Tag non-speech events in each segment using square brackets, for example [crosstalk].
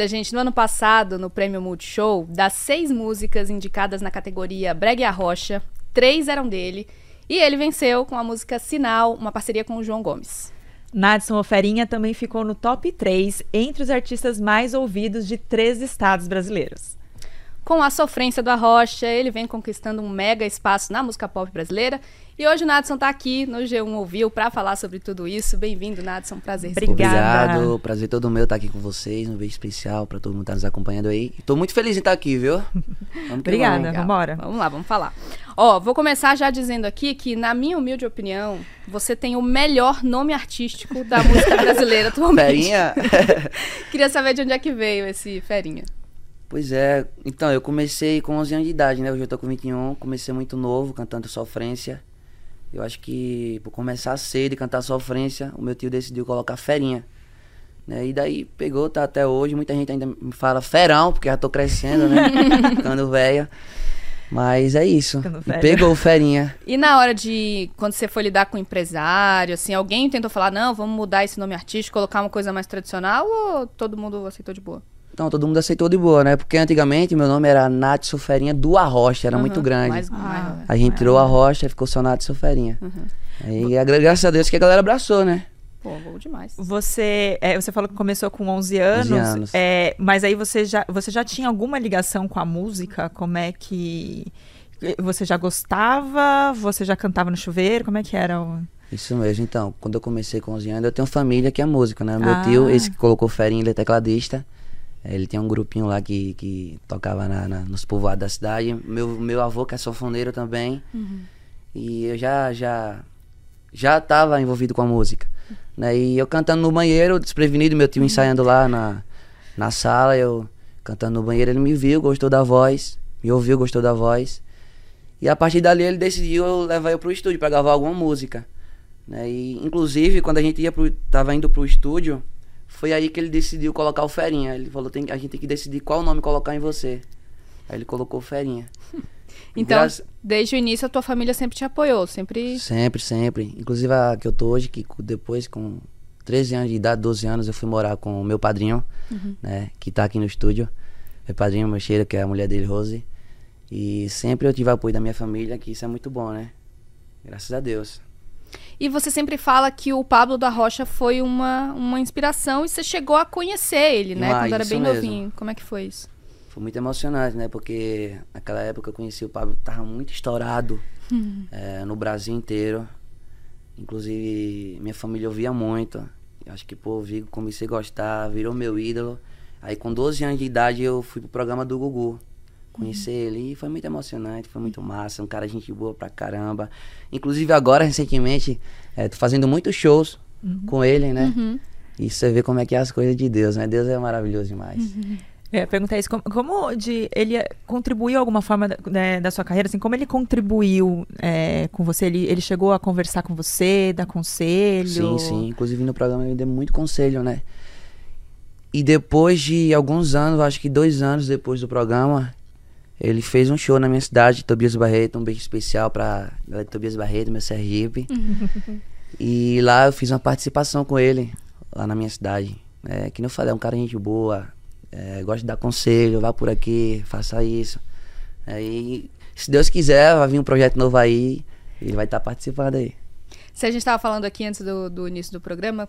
Olha, gente, no ano passado, no Prêmio Multishow, das seis músicas indicadas na categoria Brega e a Rocha, três eram dele. E ele venceu com a música Sinal, uma parceria com o João Gomes. Nadson Oferinha também ficou no top 3 entre os artistas mais ouvidos de três estados brasileiros. Com a sofrência do Arrocha, ele vem conquistando um mega espaço na música pop brasileira. E hoje o Nadson está aqui no G1 Ouviu para falar sobre tudo isso. Bem-vindo, Nadson. Prazer. Obrigada. Obrigado. Prazer todo meu estar aqui com vocês. Um beijo especial para todo mundo que está nos acompanhando aí. Estou muito feliz em estar aqui, viu? Obrigada. Vamos embora. Vamos lá, vamos falar. Ó, vou começar já dizendo aqui que, na minha humilde opinião, você tem o melhor nome artístico da [laughs] música brasileira atualmente. Ferinha? [laughs] Queria saber de onde é que veio esse Ferinha. Pois é, então, eu comecei com 11 anos de idade, né? Hoje eu tô com 21, comecei muito novo, cantando sofrência. Eu acho que por começar cedo e cantar sofrência, o meu tio decidiu colocar ferinha. Né? E daí pegou, tá até hoje. Muita gente ainda me fala ferão, porque já tô crescendo, né? [laughs] Ficando velha. Mas é isso. Pegou ferinha. E na hora de. Quando você foi lidar com o empresário, assim, alguém tentou falar, não, vamos mudar esse nome artístico, colocar uma coisa mais tradicional ou todo mundo aceitou de boa? Então, todo mundo aceitou de boa, né? Porque antigamente meu nome era Nath Soferinha do Arrocha, era uhum, muito grande. Mais, ah, a gente tirou a Rocha e ficou só Nath Soferinha. Uhum. Aí, graças a Deus que a galera abraçou, né? Pô, bom demais. Você, é, você falou que começou com 11 anos, 11 anos. É, mas aí você já, você já tinha alguma ligação com a música? Como é que... Você já gostava? Você já cantava no chuveiro? Como é que era o... Isso mesmo, então. Quando eu comecei com 11 anos, eu tenho família que é música, né? Meu ah. tio, esse que colocou ferinha, ele é tecladista. Ele tem um grupinho lá que, que tocava na, na, nos povoados da cidade. Meu, meu avô, que é sanfoneiro também. Uhum. E eu já, já, já estava envolvido com a música. Né? E eu cantando no banheiro, desprevenido, meu tio ensaiando lá na, na sala, eu cantando no banheiro, ele me viu, gostou da voz, me ouviu, gostou da voz. E a partir dali ele decidiu levar eu pro estúdio para gravar alguma música. Né? E, inclusive, quando a gente ia pro, tava indo pro estúdio, foi aí que ele decidiu colocar o Ferinha. Ele falou, tem, a gente tem que decidir qual nome colocar em você. Aí ele colocou Ferinha. [laughs] Então, desde o início a tua família sempre te apoiou, sempre... Sempre, sempre. Inclusive a que eu tô hoje, que depois com 13 anos de idade, 12 anos, eu fui morar com o meu padrinho, uhum. né, que tá aqui no estúdio. Meu padrinho, meu cheiro, que é a mulher dele, Rose. E sempre eu tive apoio da minha família, que isso é muito bom, né? Graças a Deus. E você sempre fala que o Pablo da Rocha foi uma, uma inspiração e você chegou a conhecer ele, né? quando era bem mesmo. novinho. Como é que foi isso? Foi muito emocionante, né? Porque naquela época eu conheci o Pablo, tava muito estourado hum. é, no Brasil inteiro. Inclusive, minha família ouvia muito. Eu acho que, pô, vi, comecei a gostar, virou meu ídolo. Aí, com 12 anos de idade, eu fui pro programa do Gugu. Conhecer uhum. ele e foi muito emocionante, foi muito massa. Um cara gente boa pra caramba. Inclusive agora, recentemente, é, tô fazendo muitos shows uhum. com ele, né? Uhum. E você vê como é que é as coisas de Deus, né? Deus é maravilhoso demais. Uhum. É, perguntar isso, como, como, de ele contribuiu alguma forma né, da sua carreira, assim, como ele contribuiu é, com você? Ele, ele chegou a conversar com você, dar conselho? Sim, sim. Inclusive no programa ele deu muito conselho, né? E depois de alguns anos, acho que dois anos depois do programa, ele fez um show na minha cidade, Tobias Barreto, um beijo especial pra galera de Tobias Barreto, meu Sergipe. [laughs] e lá eu fiz uma participação com ele, lá na minha cidade. É, que não falei, é um cara gente boa, é, gosta de dar conselho, vá por aqui, faça isso. Aí, se Deus quiser, vai vir um projeto novo aí, ele vai estar tá participando aí. Se a gente estava falando aqui antes do, do início do programa,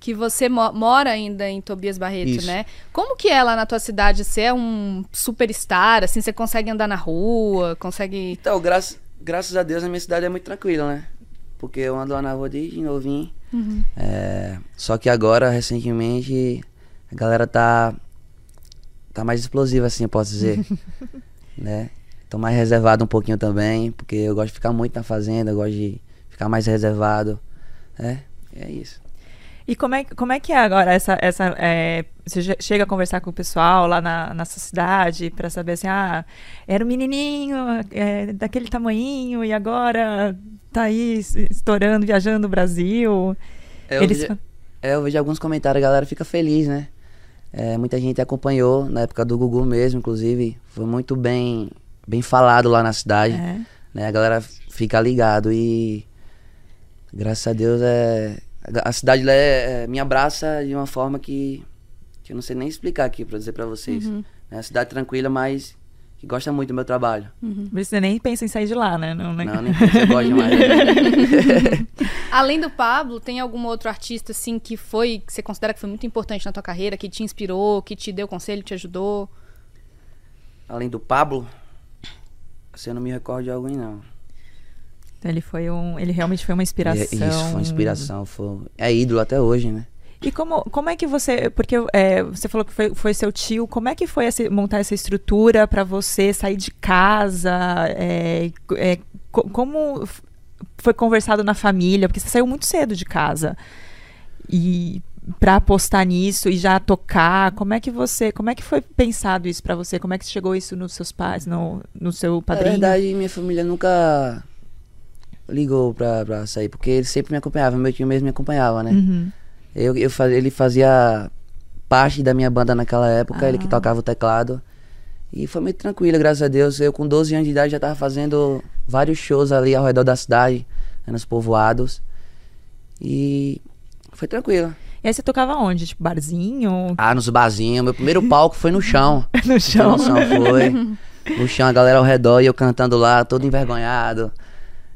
que você mo mora ainda em Tobias Barreto, Isso. né? Como que é lá na tua cidade? Você é um superstar, assim, você consegue andar na rua, consegue... Então, graças, graças a Deus a minha cidade é muito tranquila, né? Porque eu ando lá na rua desde novinho. Uhum. É, só que agora, recentemente, a galera tá, tá mais explosiva, assim, eu posso dizer. [laughs] né? Tô mais reservado um pouquinho também, porque eu gosto de ficar muito na fazenda, eu gosto de ficar mais reservado. É, é isso. E como é, como é que é agora essa. essa é, você chega a conversar com o pessoal lá na, na sua cidade para saber assim, ah, era um menininho é, daquele tamanhinho e agora tá aí estourando, viajando o Brasil. É, eu, Eles... vejo, é, eu vejo alguns comentários, a galera fica feliz, né? É, muita gente acompanhou na época do Gugu mesmo, inclusive. Foi muito bem, bem falado lá na cidade. É. Né? A galera fica ligado e graças a Deus é, a cidade lá é, é, me abraça de uma forma que que eu não sei nem explicar aqui pra dizer pra vocês. É uma cidade tranquila, mas que gosta muito do meu trabalho. Uhum. Você nem pensa em sair de lá, né? Não, não nem pensa, eu gosto [laughs] demais. [laughs] Além do Pablo, tem algum outro artista, assim, que foi, que você considera que foi muito importante na tua carreira, que te inspirou, que te deu conselho, te ajudou? Além do Pablo, você não me recordo de alguém, não. Então ele foi um. Ele realmente foi uma inspiração. Isso, foi uma inspiração. Foi, é ídolo até hoje, né? E como, como é que você. Porque é, você falou que foi, foi seu tio. Como é que foi essa, montar essa estrutura para você sair de casa? É, é, como foi conversado na família? Porque você saiu muito cedo de casa. E para apostar nisso e já tocar, como é que você, como é que foi pensado isso para você? Como é que chegou isso nos seus pais, no, no seu padrinho? Na verdade, minha família nunca ligou pra, pra sair, porque ele sempre me acompanhava, meu tio mesmo me acompanhava, né? Uhum. Eu, eu faz, ele fazia parte da minha banda naquela época, ah. ele que ah. tocava o teclado. E foi muito tranquilo, graças a Deus. Eu com 12 anos de idade já tava fazendo vários shows ali ao redor da cidade, né, nos povoados. E foi tranquilo. E aí você tocava onde? Tipo, barzinho? Ah, nos barzinhos. Meu primeiro palco foi no chão. [laughs] no chão? Noção, foi. No chão, a galera ao redor e eu cantando lá, todo envergonhado.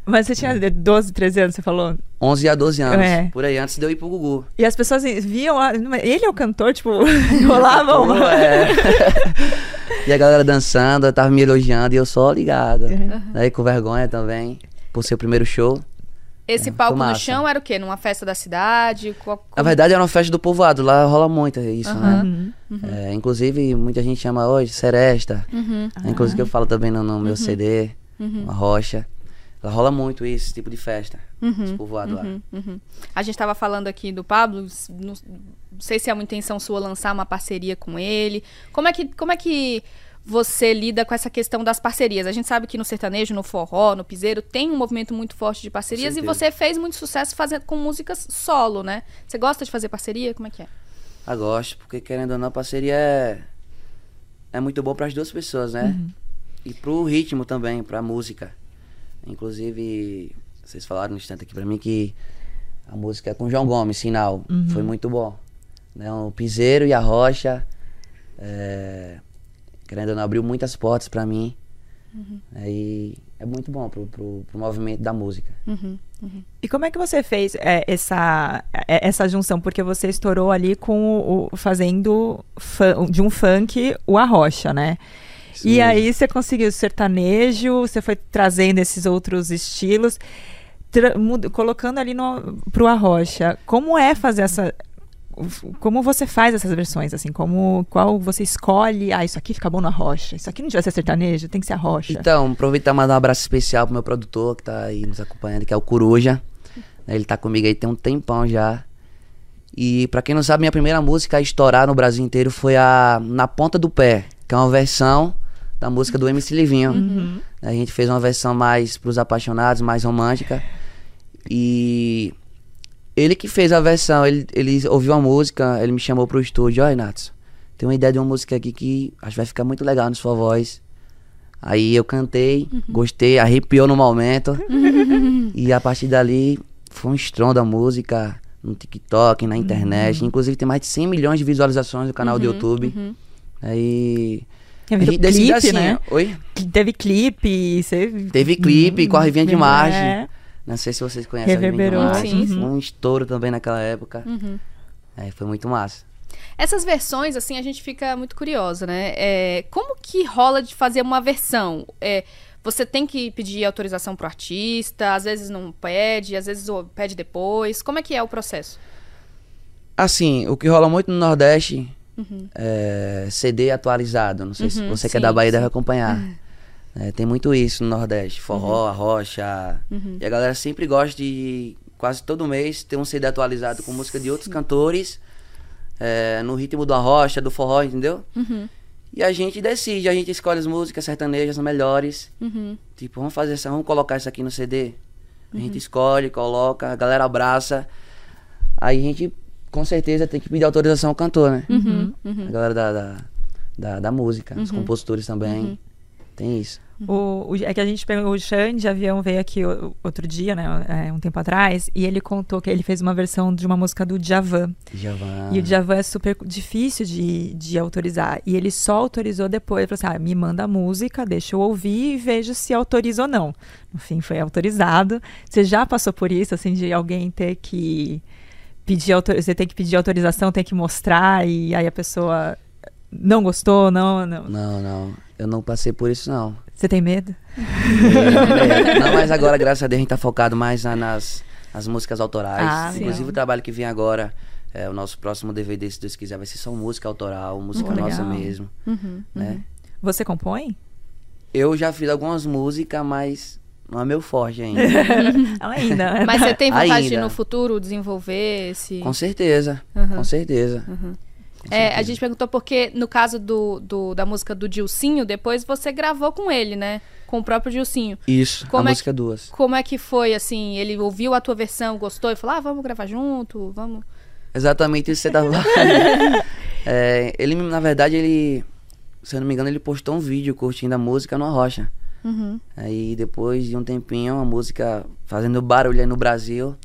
Mas você tinha 12, 13 anos, você falou? 11 a 12 anos, é. por aí, antes de eu ir pro Gugu. E as pessoas viam, ele é o cantor, tipo, [laughs] rolavam. é. [laughs] e a galera dançando, eu tava me elogiando e eu só ligado. Uhum. Aí com vergonha também, por ser o primeiro show. Esse é, palco no chão era o quê? Numa festa da cidade? Qual, Na verdade era uma festa do povoado, lá rola muito isso, uhum. né? Uhum. É, inclusive, muita gente chama hoje Seresta. Uhum. Inclusive que eu falo também no, no meu uhum. CD, uhum. uma rocha. Ela rola muito isso, esse tipo de festa. Uhum, esse povoado uhum, lá. Uhum. A gente estava falando aqui do Pablo. Não, sei se é uma intenção sua lançar uma parceria com ele. Como é que, como é que você lida com essa questão das parcerias? A gente sabe que no sertanejo, no forró, no piseiro, tem um movimento muito forte de parcerias e você fez muito sucesso fazendo com músicas solo, né? Você gosta de fazer parceria? Como é que é? Ah, gosto, porque querendo ou não, a parceria é, é muito bom para as duas pessoas, né? Uhum. E pro ritmo também, pra música. Inclusive, vocês falaram no instante aqui pra mim que a música é com João Gomes, Sinal. Uhum. Foi muito bom. Né? O Piseiro e a Rocha, é, querendo ou não, abriu muitas portas para mim. Uhum. É, e é muito bom pro, pro, pro movimento da música. Uhum. Uhum. E como é que você fez é, essa, é, essa junção? Porque você estourou ali com o, o fazendo de um funk o Arrocha, né? Sim. E aí você conseguiu sertanejo, você foi trazendo esses outros estilos, colocando ali no, pro Arrocha. Como é fazer essa como você faz essas versões, assim, como qual você escolhe, ah, isso aqui fica bom na rocha, isso aqui não devia ser sertanejo, tem que ser a rocha. Então, aproveitar e mandar um abraço especial pro meu produtor que tá aí nos acompanhando, que é o Coruja. Ele tá comigo aí tem um tempão já. E para quem não sabe, minha primeira música a estourar no Brasil inteiro foi a Na Ponta do Pé, que é uma versão da música do MC Livinho. Uhum. A gente fez uma versão mais pros apaixonados, mais romântica. E ele que fez a versão, ele, ele ouviu a música, ele me chamou pro estúdio, olha, Natos, tem uma ideia de uma música aqui que acho que vai ficar muito legal na sua voz. Aí eu cantei, uhum. gostei, arrepiou no momento. [laughs] e a partir dali foi um estrondo a música no TikTok, na internet. Uhum. Inclusive tem mais de 100 milhões de visualizações no canal do uhum, YouTube. Uhum. Teve clipe, assim, né? Oi? Teve clipe, você... Teve clipe com a Rivinha de Margem. É. Não sei se vocês conhecem Reverberou. a Rivinha de Margem. Um estouro também naquela época. Uhum. É, foi muito massa. Essas versões, assim, a gente fica muito curioso, né? É, como que rola de fazer uma versão? É, você tem que pedir autorização pro artista, às vezes não pede, às vezes pede depois. Como é que é o processo? Assim, o que rola muito no Nordeste Uhum. É, CD atualizado. Não sei uhum, se você sim, que é da Bahia sim. deve acompanhar. Uhum. É, tem muito isso no Nordeste. Forró, uhum. rocha. Uhum. E a galera sempre gosta de, quase todo mês, ter um CD atualizado com música de outros cantores. É, no ritmo da rocha, do forró, entendeu? Uhum. E a gente decide, a gente escolhe as músicas sertanejas melhores. Tipo, vamos fazer essa, vamos colocar isso aqui no CD. A gente escolhe, coloca, a galera abraça. Aí a gente com certeza tem que pedir autorização ao cantor, né? Uhum, uhum. A galera da, da, da, da música, os uhum. compositores também. Uhum. Tem isso. O, o, é que a gente pegou o Xande de avião veio aqui o, outro dia, né? É, um tempo atrás, e ele contou que ele fez uma versão de uma música do Djavan. Djavan. E o Djavan é super difícil de, de autorizar. E ele só autorizou depois. Ele falou assim: ah, me manda a música, deixa eu ouvir e vejo se autoriza ou não. No fim, foi autorizado. Você já passou por isso, assim, de alguém ter que pedir você tem que pedir autorização, tem que mostrar, e aí a pessoa não gostou, não, não. Não, não. Eu não passei por isso, não. Você tem medo? É, não, mas agora, [laughs] graças a Deus, a gente tá focado mais na, nas, nas músicas autorais. Ah, Inclusive, o trabalho que vem agora, é, o nosso próximo DVD, se Deus quiser, vai ser só música autoral, música nossa mesmo. Uhum, né? Uhum. Você compõe? Eu já fiz algumas músicas, mas não é meu forte ainda. [laughs] ainda. [laughs] Mas você tem vontade ainda. de no futuro desenvolver esse. Com certeza. Uhum. Com certeza. Uhum. É, a gente perguntou porque, no caso do, do, da música do Dilcinho, depois você gravou com ele, né? Com o próprio Dilcinho. Isso, como a é música que, duas. Como é que foi, assim? Ele ouviu a tua versão, gostou e falou, ah, vamos gravar junto, vamos... Exatamente isso que você tava [laughs] é, Ele, na verdade, ele... Se eu não me engano, ele postou um vídeo curtindo a música no Rocha. Uhum. Aí, depois de um tempinho, a música fazendo barulho aí no Brasil...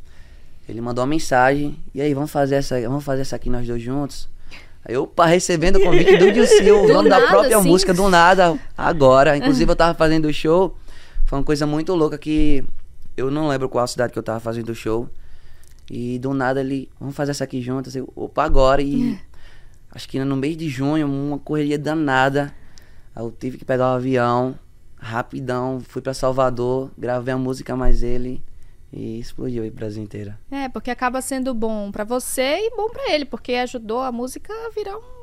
Ele mandou uma mensagem, e aí, vamos fazer essa, vamos fazer essa aqui nós dois juntos? Eu pá, recebendo o convite do Dilcil, [laughs] o dono da própria sim. música, do nada, agora. Inclusive, eu tava fazendo o show. Foi uma coisa muito louca que eu não lembro qual cidade que eu tava fazendo o show. E do nada ele, vamos fazer essa aqui juntas. Eu, opa, agora. E [laughs] acho que no mês de junho, uma correria danada. Aí eu tive que pegar o um avião, rapidão, fui para Salvador, gravei a música mais ele. E explodiu o Brasil inteiro. É, porque acaba sendo bom para você e bom para ele, porque ajudou a música a virar um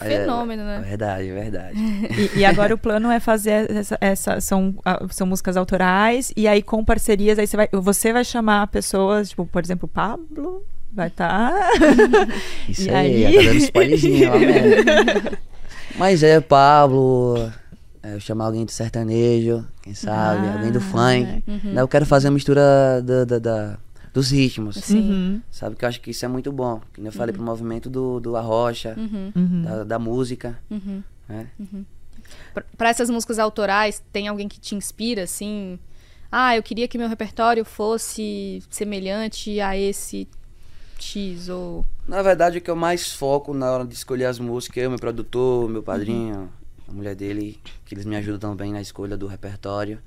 é, fenômeno, né? é, né? Verdade, verdade. [laughs] e, e, agora o plano é fazer essa, essa, são, são músicas autorais e aí com parcerias aí você vai você vai chamar pessoas, tipo, por exemplo, Pablo vai estar. Tá... Isso [laughs] e aí, aí... tá dando spoilerzinho lá mesmo. [laughs] Mas é Pablo, é, eu chamar alguém do sertanejo, quem sabe, ah, alguém do funk. Uhum. Eu quero fazer a mistura da, da, da dos ritmos. Sim. Uhum. Sabe que eu acho que isso é muito bom. Que eu falei uhum. pro movimento do, do arrocha, uhum. uhum. da, da, música. Uhum. Né? Uhum. Para essas músicas autorais, tem alguém que te inspira, assim? Ah, eu queria que meu repertório fosse semelhante a esse X ou. Na verdade, o que eu mais foco na hora de escolher as músicas, eu, meu produtor, meu padrinho, a mulher dele, que eles me ajudam também na escolha do repertório.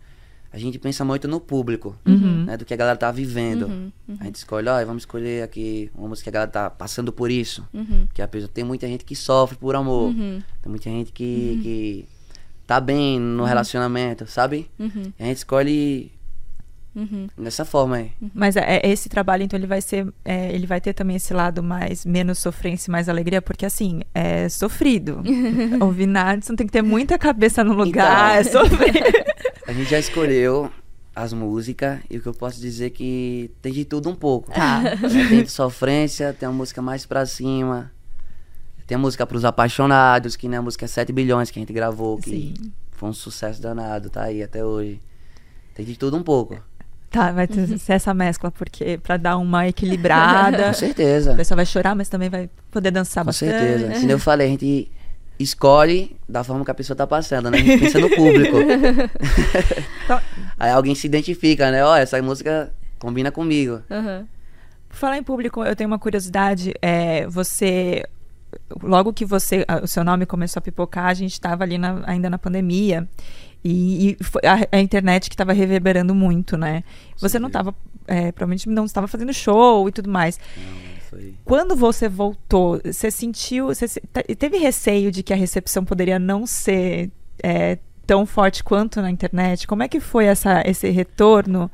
A gente pensa muito no público, uhum. né, do que a galera tá vivendo. Uhum, uhum. A gente escolhe, ó, vamos escolher aqui uma música que a galera tá passando por isso. Uhum. Que a pessoa, tem muita gente que sofre por amor. Uhum. Tem muita gente que, uhum. que tá bem no relacionamento, sabe? a gente escolhe Uhum. Dessa forma aí. Uhum. Mas é, é, esse trabalho, então, ele vai ser. É, ele vai ter também esse lado mais menos sofrência, mais alegria, porque assim, é sofrido. [laughs] Ouvir Nadson tem que ter muita cabeça no lugar, então, é sofrer. [laughs] A gente já escolheu as músicas e o que eu posso dizer é que tem de tudo um pouco. Tá. Tem sofrência, tem a música mais pra cima. Tem a música pros apaixonados, que né, a música 7 bilhões que a gente gravou, que Sim. foi um sucesso danado, tá aí até hoje. Tem de tudo um pouco. Tá, vai ter, uhum. ser essa mescla, porque para dar uma equilibrada. [laughs] Com certeza. A pessoa vai chorar, mas também vai poder dançar Com bastante. Com certeza. Como eu falei, a gente escolhe da forma que a pessoa tá passando, né? A gente pensa no público. [laughs] Aí alguém se identifica, né? Ó, oh, essa música combina comigo. Uhum. Por falar em público, eu tenho uma curiosidade. É, você logo que você o seu nome começou a pipocar, a gente estava ali na, ainda na pandemia e, e a, a, internet que estava reverberando muito, né? Você não estava, é, provavelmente não estava fazendo show e tudo mais. Não. Quando você voltou, você sentiu, você teve receio de que a recepção poderia não ser é, tão forte quanto na internet? Como é que foi essa, esse retorno?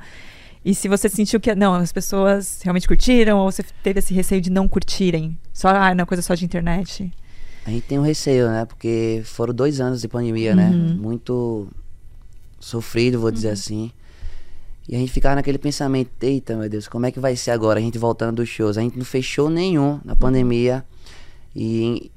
E se você sentiu que não, as pessoas realmente curtiram ou você teve esse receio de não curtirem? Só, ah, não, coisa só de internet? A gente tem um receio, né? Porque foram dois anos de pandemia, né? uhum. né? Muito sofrido, vou dizer uhum. assim. E a gente ficava naquele pensamento, eita, meu Deus, como é que vai ser agora? A gente voltando dos shows. A gente não fechou nenhum na pandemia. E,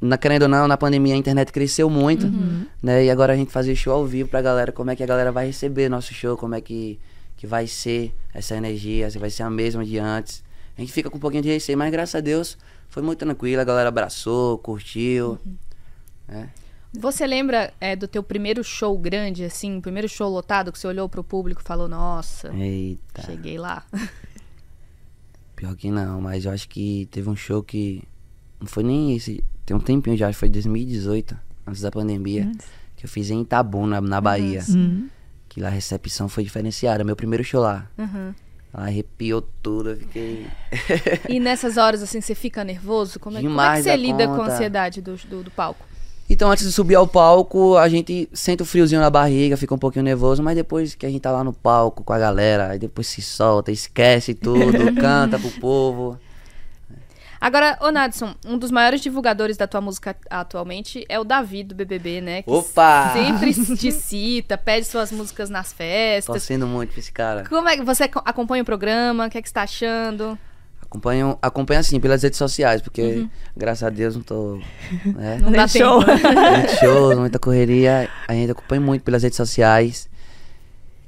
na, querendo ou não, na pandemia a internet cresceu muito, uhum. né? E agora a gente fazia show ao vivo pra galera, como é que a galera vai receber nosso show, como é que, que vai ser essa energia, se vai ser a mesma de antes. A gente fica com um pouquinho de receio, mas graças a Deus foi muito tranquilo, a galera abraçou, curtiu. Uhum. Né? Você lembra é, do teu primeiro show grande, assim, primeiro show lotado, que você olhou pro público e falou, nossa, Eita. cheguei lá. [laughs] Pior que não, mas eu acho que teve um show que. Não foi nem esse. Tem um tempinho já, acho que foi 2018, antes da pandemia. Que eu fiz em Itabuna, na Bahia. Uhum. Que lá a recepção foi diferenciada. Meu primeiro show lá. Uhum. Arrepiou tudo, eu fiquei. E nessas horas, assim, você fica nervoso? Como é, como é que você da lida com a conta. ansiedade do, do, do palco? Então, antes de subir ao palco, a gente sente o friozinho na barriga, fica um pouquinho nervoso, mas depois que a gente tá lá no palco com a galera, aí depois se solta, esquece tudo, [laughs] canta pro povo. Agora, ô Nadson, um dos maiores divulgadores da tua música atualmente é o Davi do BBB, né? Que Opa! Sempre te cita, pede suas músicas nas festas. Torcendo muito pra esse cara. Como é que você ac- acompanha o programa? O que é que você tá achando? Acompanho, acompanho assim, pelas redes sociais, porque graças a Deus não tô. Né? [laughs] Não dá Show. [laughs] tempo. Muitos shows, muita correria. A gente acompanha muito pelas redes sociais.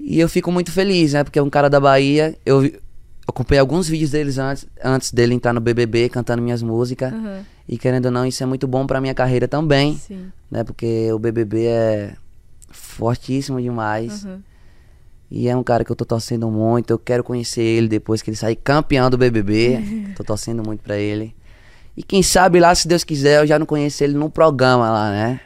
E eu fico muito feliz, né? Porque é um cara da Bahia. Eu acompanhei alguns vídeos deles antes, antes dele entrar no BBB, cantando minhas músicas. Uhum, E querendo ou não, isso é muito bom pra minha carreira também, sim. né? Porque o BBB é fortíssimo demais. Uhum. E é um cara que eu tô torcendo muito. Eu quero conhecer ele depois que ele sair campeão do BBB. [laughs] tô torcendo muito pra ele. E quem sabe lá, se Deus quiser, eu já não conheço ele num programa lá, né?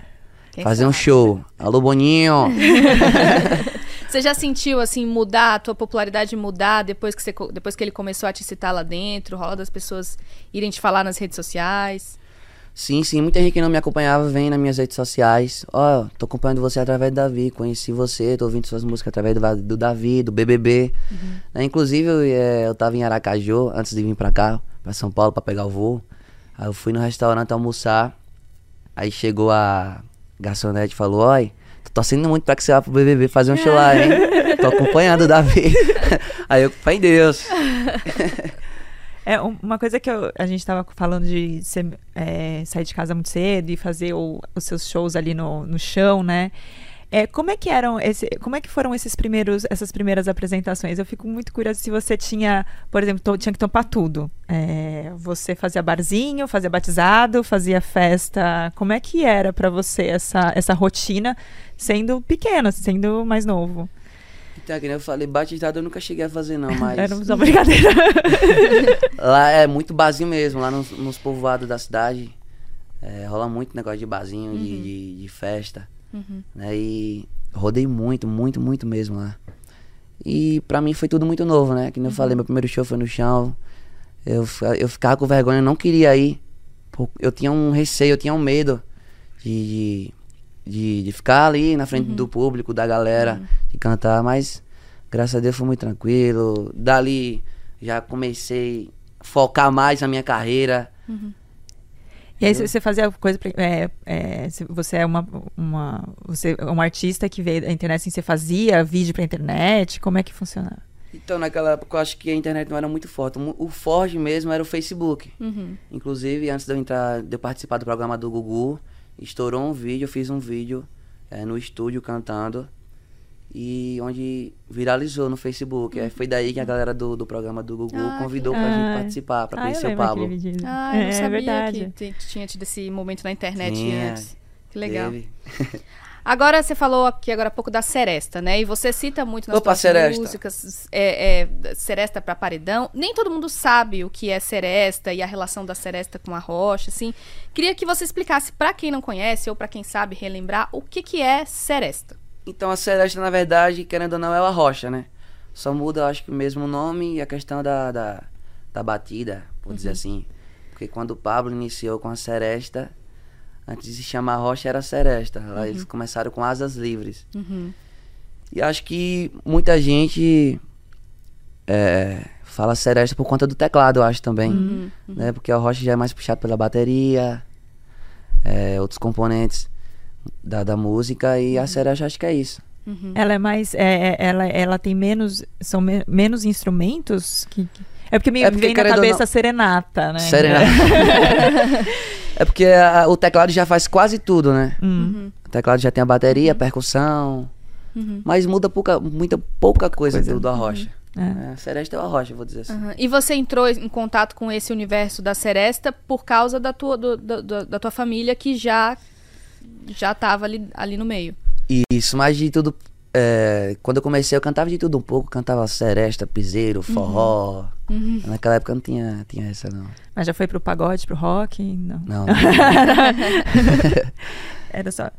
Quem Fazer um sabe? show. Alô, Boninho! [laughs] Você já sentiu, assim, mudar, a tua popularidade mudar depois que, você, depois que ele começou a te citar lá dentro? Rola das pessoas irem te falar nas redes sociais? sim, sim. Muita gente que não me acompanhava vem nas minhas redes sociais. Ó, tô acompanhando você através do Davi. Conheci você, tô ouvindo suas músicas através do, do Davi, do BBB. Né, Inclusive, eu, é, eu tava em Aracaju antes de vir pra cá, pra São Paulo, pra pegar o voo. Aí eu fui no restaurante almoçar. Aí chegou a garçonete e falou: Oi, torcendo muito pra que você vá pro BBB fazer um show lá, hein? tô acompanhando o Davi. [laughs] Aí eu, fé em Deus. É, um- uma coisa que eu- a gente estava falando de ser- é, sair de casa muito cedo e fazer o- os seus shows ali no, no chão, né? É, como é que eram esse, como é que foram esses primeiros, essas primeiras apresentações? Eu fico muito curiosa se você tinha, por exemplo, to- tinha que topar tudo. É, você fazia barzinho, fazia batizado, fazia festa. Como é que era pra você essa, essa rotina, sendo pequeno, sendo mais novo? Então, que nem eu falei, batizado eu nunca cheguei a fazer, não, mas. [laughs] Era uma brincadeira. [laughs] Lá é muito barzinho mesmo, lá nos, nos povoados da cidade. é, rola muito negócio de barzinho, de, de, de festa. Né? E rodei muito, muito, muito mesmo lá. E pra mim foi tudo muito novo, né? Que nem eu falei, meu primeiro show foi no chão. Eu, eu ficava com vergonha, eu não queria ir. Eu tinha um receio, eu tinha um medo de, de, de, de ficar ali na frente do público, da galera, de cantar, mas graças a Deus foi muito tranquilo. Dali já comecei a focar mais na minha carreira. E aí você fazia coisa pra, é, é, você é uma, uma você é um artista que veio da internet assim, você fazia vídeo pra internet, como é que funcionava? Então, naquela época, eu acho que a internet não era muito forte. O o forte mesmo era o Facebook. Uhum. Inclusive, antes de eu entrar, de eu participar do programa do Gugu, estourou um vídeo, eu fiz um vídeo é, no estúdio cantando. E onde viralizou no Facebook. Aí foi daí que a galera do, do programa do Gugu Ah, que convidou pra legal. gente participar, pra Ah, eu conhecer o Pablo. Ah, eu não é, sabia verdade. que tinha tido esse momento na internet Tinha, antes. Que legal. [laughs] Agora você falou aqui agora há pouco da Seresta, né? E você cita muito nas Opa, suas Seresta. músicas é, é, Seresta para paredão. Nem todo mundo sabe o que é Seresta e a relação da Seresta com a rocha, assim. Queria que você explicasse pra quem não conhece ou pra quem sabe relembrar o que que é Seresta. Então a Celeste, na verdade, querendo ou não, é a rocha, né? Só muda, acho que o mesmo nome e a questão da, da, da batida, por dizer assim. Porque quando o Pablo iniciou com a Seresta, antes de se chamar Rocha era Seresta. Lá eles começaram com Asas Livres. E acho que muita gente é, fala Seresta por conta do teclado, eu acho também. Né? Porque a Rocha já é mais puxado pela bateria, é, outros componentes da, da música, e a Seresta acho que é isso. Ela é mais é, é- ela ela tem menos são me- menos instrumentos que, que- é porque me É porque, vem na cabeça não- serenata, né? Serenata. [laughs] é porque a- o teclado já faz quase tudo, né? Hum. O teclado já tem a bateria, a percussão. Mas muda pouca, muita pouca coisa, Coisa. do, do Arrocha. É. É, Seresta é o Arrocha, vou dizer assim. Aham. E você entrou em contato com esse universo da Seresta por causa da tua, do- do- do- da tua família que já já tava ali, ali no meio. Isso, mas de tudo. é, quando eu comecei, eu cantava de tudo um pouco. Cantava seresta, piseiro, forró. Uhum. Naquela época não tinha, tinha essa, não. Mas já foi pro pagode, pro rock? Não. [laughs] Não. Era só.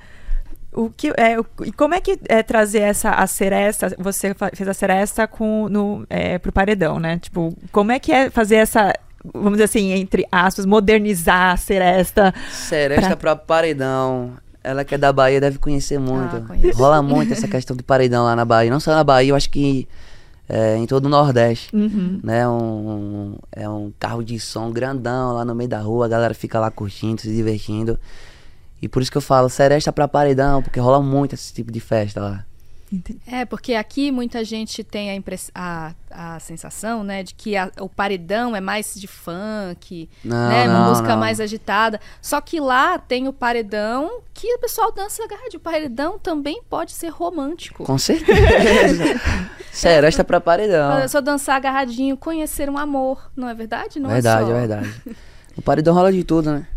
O que, é, o- e como é que é trazer essa a seresta? Você fez a seresta com no é, pro paredão, né? Tipo, como é que é fazer essa, vamos dizer assim, entre aspas, modernizar a seresta? Seresta pra paredão. Ela que é da Bahia deve conhecer muito. Ah. Rola muito essa questão de paredão lá na Bahia. Não só na Bahia, eu acho que é, em todo o Nordeste. Uhum. Né? Um, é um carro de som grandão lá no meio da rua. A galera fica lá curtindo, se divertindo. E por isso que eu falo seresta pra paredão, porque rola muito esse tipo de festa lá. Entendi. É, porque aqui muita gente tem a, impress... a, a sensação, né, de que a- o paredão é mais de funk, Não, né, uma não, música não. mais agitada. Só que lá tem o paredão que o pessoal dança agarrado. O paredão também pode ser romântico. Com certeza. [laughs] seresta pra paredão. Só dançar agarradinho, conhecer um amor, não é verdade? Não verdade, é, só. é verdade. O paredão rola de tudo, né?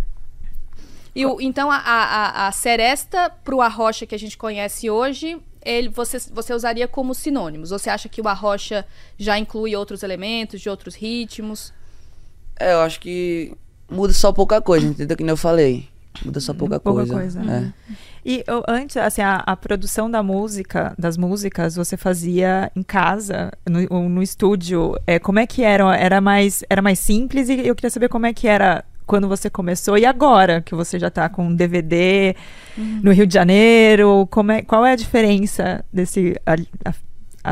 E o- então a, a, a- a seresta pro arrocha que a gente conhece hoje, ele, você, você usaria como sinônimos? Você acha que o arrocha já inclui outros elementos, de outros ritmos? É, eu acho que muda só pouca coisa, entendeu? Que nem eu falei. Muda só pouca, Pouca coisa. coisa, É. né? E eu- antes, assim, a, a produção da música, das músicas, você fazia em casa, no, ou no estúdio. É, como é que era? Era mais, era mais simples e eu queria saber como é que era quando você começou e agora que você já tá com DVD no Rio de Janeiro. Como é, qual é a diferença desse. a- a-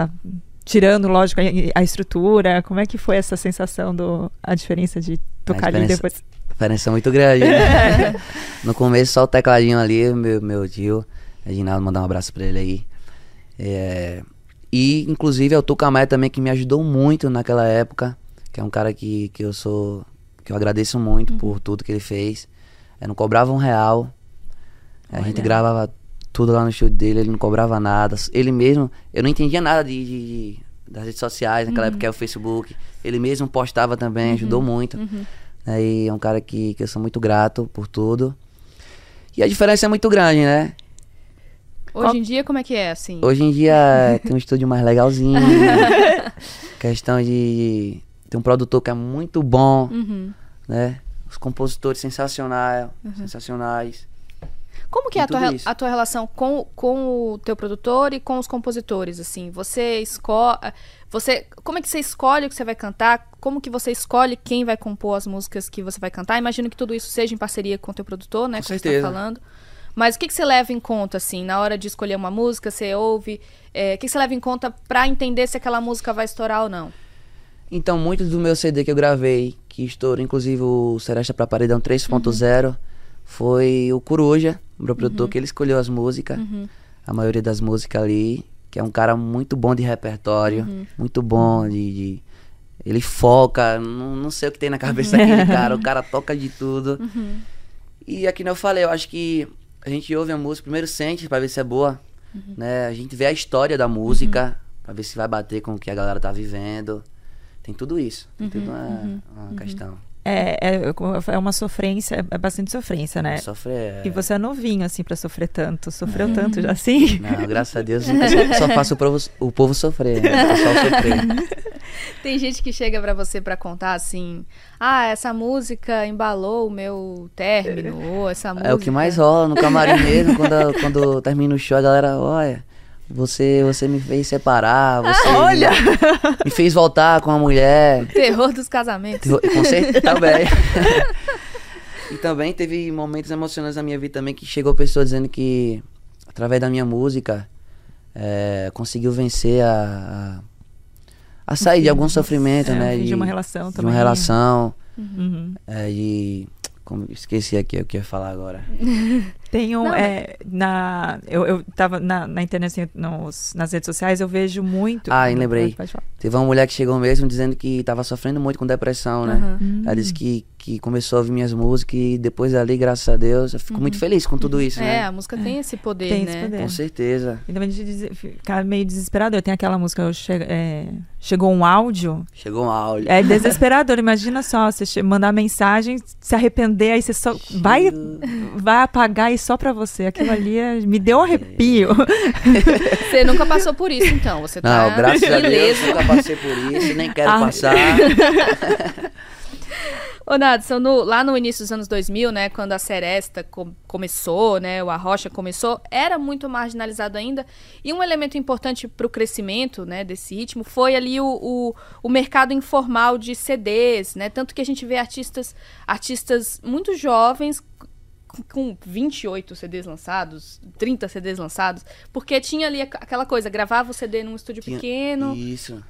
a- tirando, lógico, a, a estrutura, como é que foi essa sensação do. a diferença de tocar ali depois? Diferença muito grande. né? [laughs] no começo, só o tecladinho ali, meu, meu tio, Reginaldo, mandar um abraço pra ele aí. É, e, inclusive, é o Tucamé também, que me ajudou muito naquela época. Que é um cara que, que eu sou. Que eu agradeço muito por tudo que ele fez. Eu não cobrava um real. A gente Olha. gravava tudo lá no estúdio dele, ele não cobrava nada. Ele mesmo, eu não entendia nada de, de- de- das redes sociais, naquela época é o Facebook. Ele mesmo postava também, ajudou muito. né? E é um cara que, que eu sou muito grato por tudo. E a diferença é muito grande, né? Hoje Qual- em dia, como é que é, assim? Hoje em dia [laughs] tem um estúdio mais legalzinho. [laughs] questão de ter um produtor que é muito bom, Uhum. né? Os compositores sensacionais, sensacionais. Como que é a tua, a tua relação com, com o teu produtor e com os compositores, assim? Você escolhe... Você, como é que você escolhe o que você vai cantar? Como que você escolhe quem vai compor as músicas que você vai cantar? Imagino que tudo isso seja em parceria com o teu produtor, né? Com como certeza. você tá falando. Mas o que, que você leva em conta, assim, na hora de escolher uma música? Você ouve... é, o que, que você leva em conta pra entender se aquela música vai estourar ou não? Então, muitos do meu CD que eu gravei, que estourou, inclusive o Seresta pra Paredão 3.0, foi o Coruja, o meu produtor, que ele escolheu as músicas. A maioria das músicas ali, que é um cara muito bom de repertório, muito bom de. de- ele foca, não, não sei o que tem na cabeça daquele [laughs] cara, o cara toca de tudo. E aqui não eu falei, eu acho que a gente ouve a música, primeiro sente pra ver se é boa, né? A gente vê a história da música, pra ver se vai bater com o que a galera tá vivendo. Tem tudo isso, tem tudo uma, uma questão. É, é, é uma sofrência, é bastante sofrência, né? Sofrer é... E você é novinho, assim, pra sofrer tanto. Sofreu tanto já, assim? Não, graças a Deus, [laughs] eu só, só faço o povo, o povo sofrer, né? O pessoal sofrer. [laughs] Tem gente que chega pra você pra contar assim: ah, essa música embalou o meu término, ou essa música. É o que mais rola no camarim mesmo, quando, quando termina o show, a galera, olha, você, você me fez separar, [laughs] você Olha! me fez voltar com a mulher. Terror dos casamentos. Com certeza [laughs] também. e também teve momentos emocionantes na minha vida também que chegou pessoa dizendo que através da minha música é, conseguiu vencer a, a, a sair de algum sofrimento, É, né? de uma relação de também. uma relação. Uhum. É, de. Como, esqueci aqui o que eu ia falar agora. [laughs] Tem um. Não, é, na, eu, eu tava na, na internet, assim, nos, nas redes sociais, eu vejo muito. Ah, lembrei. Teve uma mulher que chegou mesmo dizendo que tava sofrendo muito com depressão, né? Aham. Hum. Ela disse que que começou a ouvir minhas músicas e depois ali, graças a Deus, eu fico Uhum. muito feliz com tudo isso, É, né? a música tem esse poder, Tem né? esse poder. Com certeza. E também de ficar meio desesperador. Tem aquela música, eu che- é, chegou um áudio. Chegou uma aula. É desesperador. Imagina só, você mandar mensagem, se arrepender, aí você só vai, vai apagar e só pra você. Aquilo ali é- me deu um arrepio. [laughs] Você nunca passou por isso, então. Você tá Não, graças a Deus, nunca passei por isso, nem quero Ah. passar. [laughs] Ô, Nadson, no- lá no início dos anos 2000, né, quando a Seresta co- começou, né, o Arrocha começou, era muito marginalizado ainda. E um elemento importante para o crescimento, né, desse ritmo foi ali o, o, o mercado informal de CDs, né? Tanto que a gente vê artistas, artistas muito jovens com 28 CDs lançados, 30 CDs lançados, porque tinha ali aqu- aquela coisa, gravava o CD num estúdio Tinha- pequeno,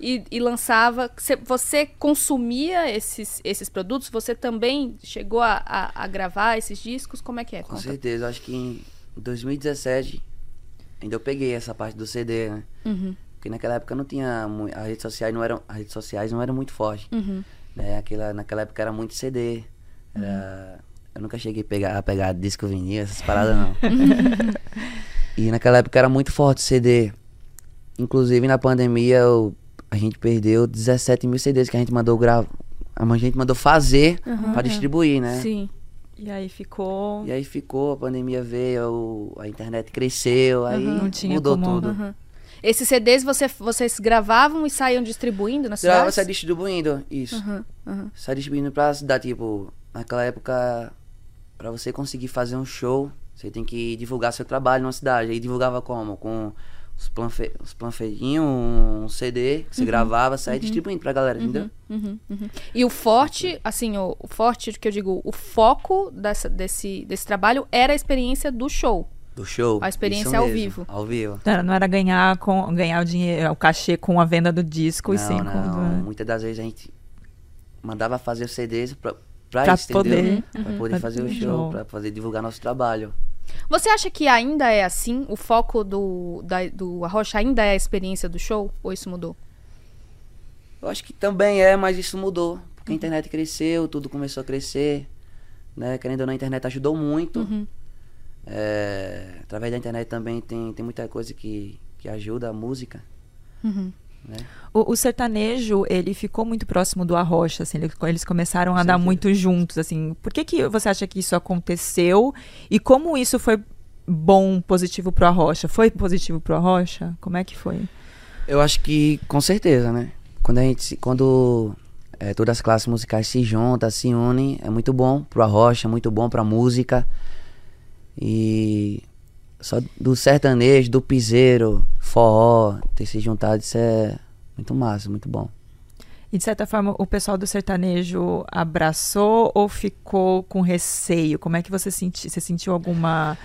e, e lançava. Cê- Você consumia esses, esses produtos? Você também chegou a, a- a gravar esses discos? Como é que é? Com Conta. certeza, acho que em 2017 ainda eu peguei essa parte do CD, né? Uhum, Porque naquela época não tinha as redes sociais não eram as redes sociais não eram muito fortes, uhum, né? Aquela naquela época era muito CD. Era eu nunca cheguei a pegar, a pegar disco vinil, essas paradas não. [laughs] e naquela época era muito forte o CD. Inclusive na pandemia eu- a gente perdeu 17 mil CDs que a gente mandou gravar. A gente mandou fazer Uhum. pra distribuir, né? Sim. E aí ficou. E aí ficou, a pandemia veio, a internet cresceu, aí Uhum. Não tinha mudou como- tudo. uhum. Esses CDs você, vocês gravavam e saíam distribuindo na cidade? sai distribuindo, isso. Uhum, uhum. Sai distribuindo pra cidade, tipo, naquela época, pra você conseguir fazer um show, você tem que divulgar seu trabalho na cidade. Aí divulgava como? Com os, planfe os panfletinhos, um CD que você gravava, saia distribuindo pra galera, entendeu? Uhum, uhum. E o forte, assim, o, o forte que eu digo, o foco dessa, desse, desse trabalho era a experiência do show. Do show. A experiência isso ao vivo. Ao vivo. Não era- Não era ganhar, com, ganhar o dinheiro, o cachê com a venda do disco e não, sim não. com. Muitas das vezes a gente mandava fazer os CDs pra, pra, Pra isso, poder- entendeu? Pra poder Pra fazer o show, show. pra poder divulgar nosso trabalho. Você acha que ainda é assim? O foco do, da, do Arrocha ainda é a experiência do show? Ou isso mudou? Eu acho que também é, mas isso mudou. Porque a internet cresceu, tudo começou a crescer. Né? Querendo ou não, a internet ajudou muito. Uhum. É, através da internet também tem, tem muita coisa que, que ajuda a música. Uhum. Né? O, o sertanejo, ele ficou muito próximo do Arrocha, assim, ele- eles começaram a andar muito juntos, assim. Por que, que você acha que isso aconteceu? E como isso foi bom, positivo pro Arrocha? Foi positivo pro Arrocha? Como é que foi? Eu acho que com certeza, né? Quando a gente quando é, todas as classes musicais se juntam, se unem, é muito bom pro arrocha, é muito bom pra música. E só do sertanejo, do piseiro, forró, ter se juntado, isso é muito massa, muito bom. E de certa forma, o pessoal do sertanejo abraçou ou ficou com receio? Como é que você sentiu? Você sentiu alguma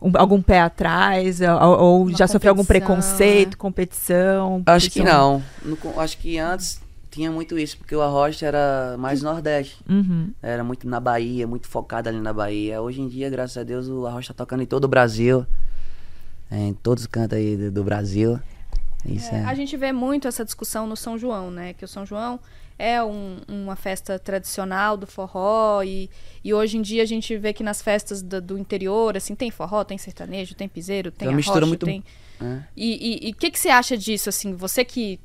um- algum pé atrás ou, ou já sofreu algum preconceito, né? competição? Acho que não. No acho que antes tinha muito isso, porque o arrocha era mais nordeste. Uhum. Era muito na Bahia, muito focado ali na Bahia. Hoje em dia, graças a Deus, o arrocha tá tocando em todo o Brasil. É, em todos os cantos aí do, do Brasil. Isso é. A gente vê muito essa discussão no São João, né? Que o São João é um- uma festa tradicional do forró e, e hoje em dia a gente vê que nas festas do, do interior, assim, tem forró, tem sertanejo, tem piseiro, tem uma mistura arrocha, muito- tem... né? E o que, que você acha disso, assim? Você que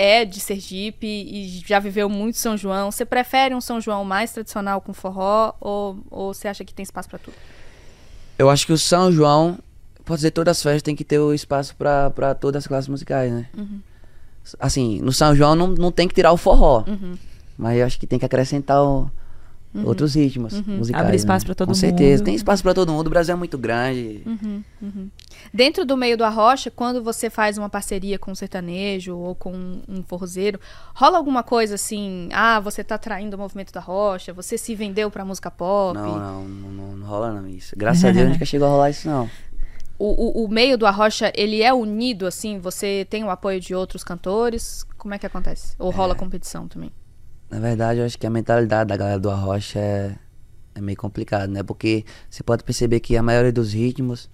é de Sergipe e já viveu muito São João, você prefere um São João mais tradicional com forró ou, ou você acha que tem espaço pra tudo? Eu acho que o São João, pode dizer, todas as festas tem que ter o espaço pra todas as classes musicais, né? Uhum. Assim, no São João não, não tem que tirar o forró. Uhum. Mas eu acho que tem que acrescentar o- outros ritmos musicais. Abre espaço né? pra todo Com certeza, mundo. tem espaço pra todo mundo. O Brasil é muito grande. Uhum, uhum. Dentro do meio do arrocha, quando você faz uma parceria com um sertanejo ou com um, forrozeiro, rola alguma coisa assim, ah, você tá traindo o movimento da rocha, você se vendeu pra música pop? Não, não, não, não, não rola não isso. Graças a Deus [laughs] nunca chegou a rolar isso não. O, o, o meio do arrocha, ele é unido, assim, você tem o apoio de outros cantores, como é que acontece? Ou rola competição também? Na verdade, eu acho que a mentalidade da galera do Arrocha é, é meio complicado, né? Porque você pode perceber que a maioria dos ritmos,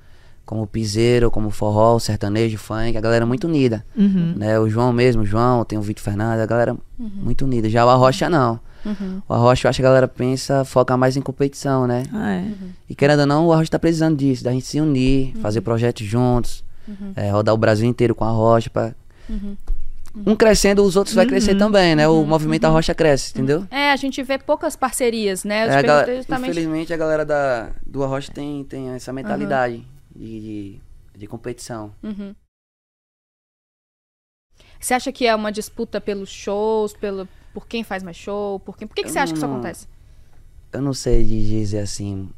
como o piseiro, como o forró, o sertanejo, o funk, a galera é muito unida. Uhum. Né? O João mesmo, o João, tem o Vitor Fernandes, a galera muito unida. Já o Arrocha não. Uhum. O Arrocha, eu acho que a galera pensa, foca mais em competição, né? Ah, é. Uhum. E querendo ou não, o Arrocha tá precisando disso, da gente se unir, uhum. fazer projetos juntos, uhum. é, rodar o Brasil inteiro com a Rocha pra... Uhum. Um crescendo, os outros vai crescer também, né? O movimento Arrocha cresce, entendeu? É, a gente vê poucas parcerias, né? É, a justamente... Infelizmente, a galera da, do Arrocha tem, tem essa mentalidade de, de, de competição. Você acha que é uma disputa pelos shows, pelo, por quem faz mais show? Por, quem, por que, que você acha que isso acontece? Eu não sei dizer assim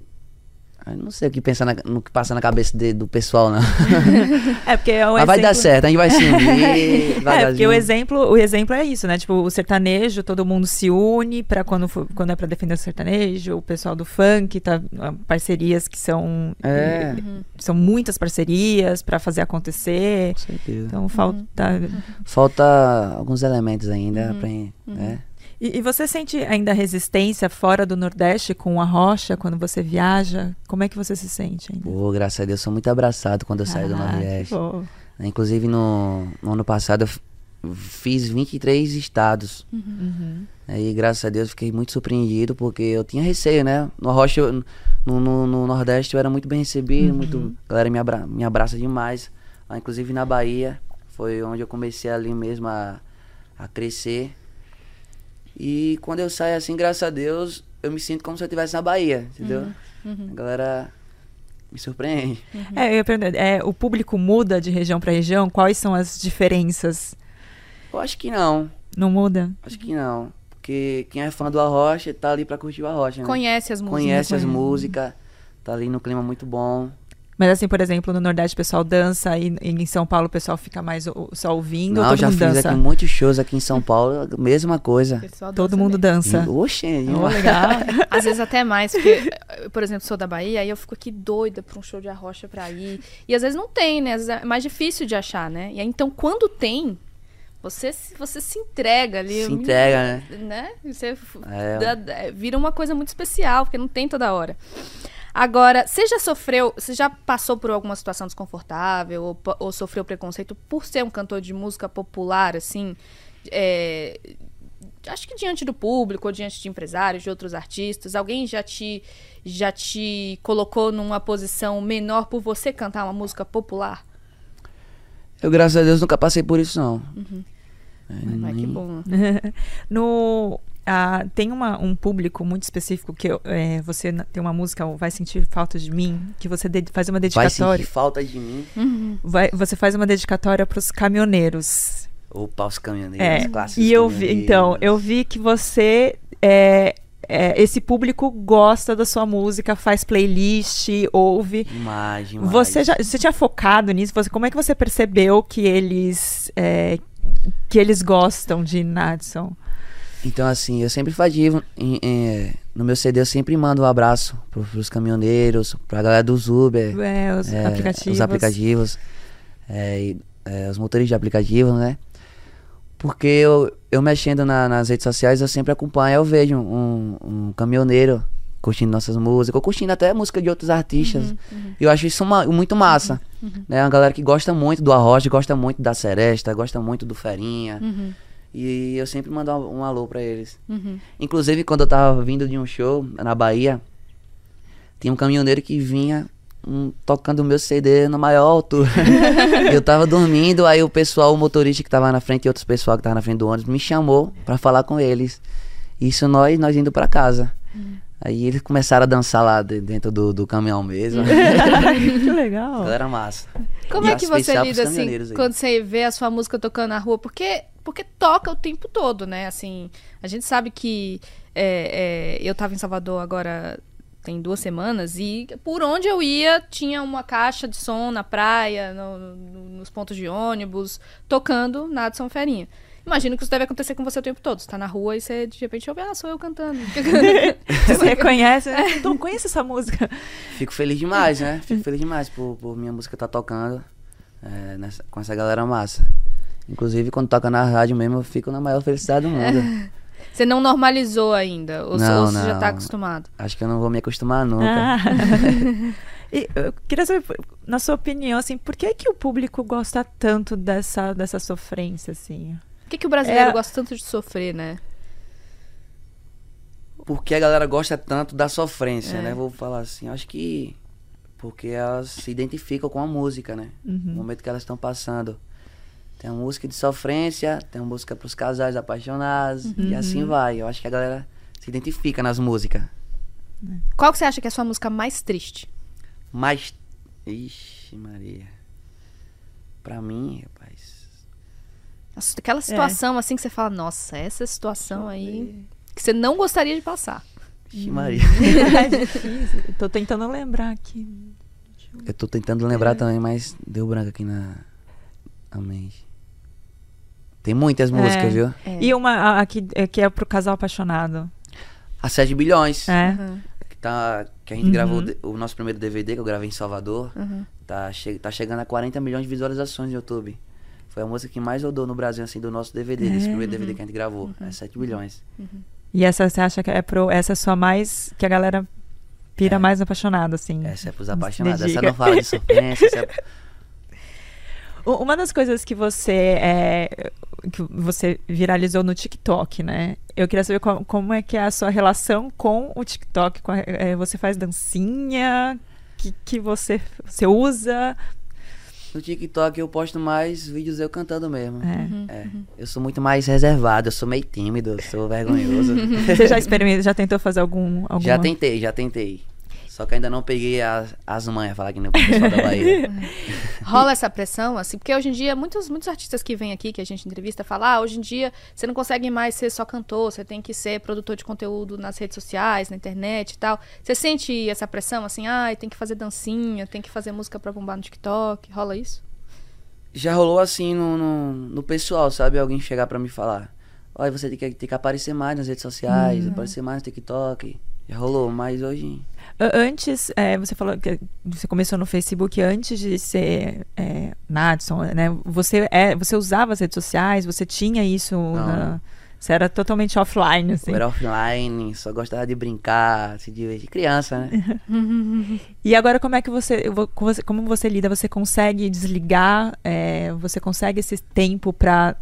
eu não sei o que pensar na, no que passa na cabeça de, do pessoal, não. [laughs] é porque é um Mas exemplo... vai dar certo, a gente vai se unir. [laughs] é, porque o exemplo, o exemplo é isso, né? Tipo, o sertanejo, todo mundo se une para quando, quando é para defender o sertanejo, o pessoal do funk, tá, ah, parcerias que são. É. Uhum. São muitas parcerias para fazer acontecer. Com certeza. Então falta. Uhum. Falta alguns elementos ainda uhum. pra. Né? E, e, você sente ainda resistência fora do Nordeste com a rocha quando você viaja? Como é que você se sente ainda? Pô, graças a Deus, sou muito abraçado quando eu saio ah, do Nordeste. Inclusive, no, no, ano passado, eu fiz 23 estados. Uhum. E graças a Deus, fiquei muito surpreendido, porque eu tinha receio, né? No rocha, eu, no, no, no, Nordeste, eu era muito bem recebido, uhum. muito, a galera me, abra, me abraça demais. Lá, inclusive, na Bahia, foi onde eu comecei ali mesmo a, a crescer. E quando eu saio assim, graças a Deus, eu me sinto como se eu estivesse na Bahia, entendeu? Uhum. Uhum. A galera me surpreende. Uhum. É, eu ia é, o público muda de região para região? Quais são as diferenças? Eu acho que não. Não muda? Acho que não. Porque quem é fã do Arrocha tá ali pra curtir o Arrocha, né? Conhece as músicas. Conhece as músicas, tá ali no clima muito bom. Mas assim, por exemplo, no Nordeste o pessoal dança e em São Paulo o pessoal fica mais só ouvindo Não, todo já mundo fiz dança? aqui muitos shows aqui em São Paulo, mesma coisa. Todo mundo dança. Oxe, oh, legal. [laughs] Às vezes até mais, porque, por exemplo, sou da Bahia, aí eu fico aqui doida pra um show de arrocha pra ir. E às vezes não tem, né? Às vezes é mais difícil de achar, né? E aí, então, quando tem, você, você se entrega ali. Se entrega, né? né? Você é. vira uma coisa muito especial, porque não tem toda hora. Agora, você já sofreu, você já passou por alguma situação desconfortável ou, ou sofreu preconceito por ser um cantor de música popular, assim? É, acho que diante do público, ou diante de empresários, de outros artistas, alguém já te já te colocou numa posição menor por você cantar uma música popular? Eu, graças a Deus, nunca passei por isso, não. Uhum. É, Ai, nem... que bom. [laughs] no, ah, tem uma, um público muito específico que é, você tem uma música, Vai Sentir Falta de Mim, que você faz uma dedicatória. Vai sentir falta de mim. Uhum. Vai, você faz uma dedicatória para os caminhoneiros. Opa, os caminhoneiros, é, clássicos. E eu vi, então, eu vi que você é, é, esse público gosta da sua música, faz playlist, ouve. Imagem, imagem. Você já você tinha focado nisso? Você, como é que você percebeu que eles é, que eles gostam de Nadson? Então, assim, eu sempre fazia. Em, em, no meu CD eu sempre mando um abraço pro, pros caminhoneiros, pra galera dos Uber. É, os é, aplicativos. Os aplicativos. É, e, é, os motoristas de aplicativos, né? Porque eu, eu mexendo na, nas redes sociais, eu sempre acompanho, eu vejo um, um caminhoneiro curtindo nossas músicas, ou curtindo até música de outros artistas. Uhum, uhum. Eu acho isso uma, muito massa. Uhum, uhum, né? Uma galera que gosta muito do Arrocha, gosta muito da Seresta, gosta muito do Ferinha. E eu sempre mando um, alô pra eles. Uhum. Inclusive, quando eu tava vindo de um show na Bahia, tinha um caminhoneiro que vinha um, tocando o meu CD na maior altura. [laughs] eu tava dormindo, aí o pessoal, o motorista que tava na frente e outros pessoal que tava na frente do ônibus, me chamou pra falar com eles. Isso nós, nós indo pra casa. Uhum. Aí eles começaram a dançar lá dentro do, do caminhão mesmo. [laughs] que legal. Galera massa. Como e é que você lida assim, quando você vê a sua música tocando na rua? Porque porque toca o tempo todo, né? Assim, a gente sabe que é, é, eu estava em Salvador agora tem duas semanas e por onde eu ia tinha uma caixa de som na praia, no, no, nos pontos de ônibus, tocando na de São Ferinha. Imagino que isso deve acontecer com você o tempo todo. Você tá na rua e você de repente ouve, ah, sou eu cantando. [laughs] você reconhece, né? Então conheço essa música. Fico feliz demais, né? Fico feliz demais por, por minha música estar tá tocando é, nessa, com essa galera massa. Inclusive, quando toca na rádio mesmo, eu fico na maior felicidade do mundo. [laughs] Você não normalizou ainda? Ou, não, você não. já tá acostumado? Acho que eu não vou me acostumar nunca. Ah. [laughs] e eu queria saber, na sua opinião, assim, por que que o público gosta tanto dessa, dessa sofrência, assim? Por que, que o brasileiro é... gosta tanto de sofrer, né? por que a galera gosta tanto da sofrência, é. né? Vou falar assim, acho que porque elas se identificam com a música, né? Uhum. No momento que elas estão passando. Tem uma música de sofrência, tem uma música para os casais apaixonados uhum. e assim vai. Eu acho que a galera se identifica nas músicas. Qual que você acha que é a sua música mais triste? Mais. Ixi, Maria. Pra mim, rapaz. Aquela situação é. assim que você fala, nossa, essa situação aí que você não gostaria de passar. Ixi, Maria. [laughs] é [laughs] difícil. tô tentando lembrar aqui. Eu tô tentando lembrar é. também, mas deu branco aqui na, na mente. Tem muitas músicas, é. viu? É. E uma aqui que é pro casal apaixonado. A 7 bilhões. É. Uhum. Que, tá, que a gente uhum. gravou o nosso primeiro DVD, que eu gravei em Salvador. Uhum. Tá, che tá chegando a 40 milhões de visualizações no YouTube. Foi a música que mais rodou no Brasil, assim, do nosso DVD, desse é. primeiro DVD que a gente gravou. Uhum. É 7 bilhões. Uhum. E essa você acha que é pro. Essa é sua mais. que a galera pira é. mais apaixonada, assim. Essa é pros apaixonados. Essa não fala de sofrência. essa é... [laughs] Uma das coisas que você é, que você viralizou no TikTok, né? Eu queria saber como, como é que é a sua relação com o TikTok. Com a, é, você faz dancinha? Que, que você, você usa? No TikTok eu posto mais vídeos eu cantando mesmo. É. Uhum, é. Uhum. Eu sou muito mais reservado, eu sou meio tímido, sou vergonhoso. [laughs] Você já experimentou, já tentou fazer algum. Alguma... Já tentei, já tentei. Só que ainda não peguei as, as manhas, falar que nem o pessoal da Bahia. [laughs] Rola essa pressão, assim, porque hoje em dia, muitos, muitos artistas que vêm aqui, que a gente entrevista, falam, ah, hoje em dia você não consegue mais ser só cantor, você tem que ser produtor de conteúdo nas redes sociais, na internet e tal. Você sente essa pressão, assim, ah, tem que fazer dancinha, tem que fazer música pra bombar no TikTok? Rola isso? Já rolou assim no, no, no pessoal, sabe? Alguém chegar pra me falar, olha, você tem que, tem que aparecer mais nas redes sociais, uhum. aparecer mais no TikTok. Já rolou, mas hoje Antes, é, você falou que você começou no Facebook antes de ser é, Nadson, né? Você, é, você usava as redes sociais, você tinha isso na, Você era totalmente offline, assim. Eu era offline, só gostava de brincar, se divertir. Criança, né? [laughs] e agora como é que você, como você lida? Você consegue desligar? É, você consegue esse tempo para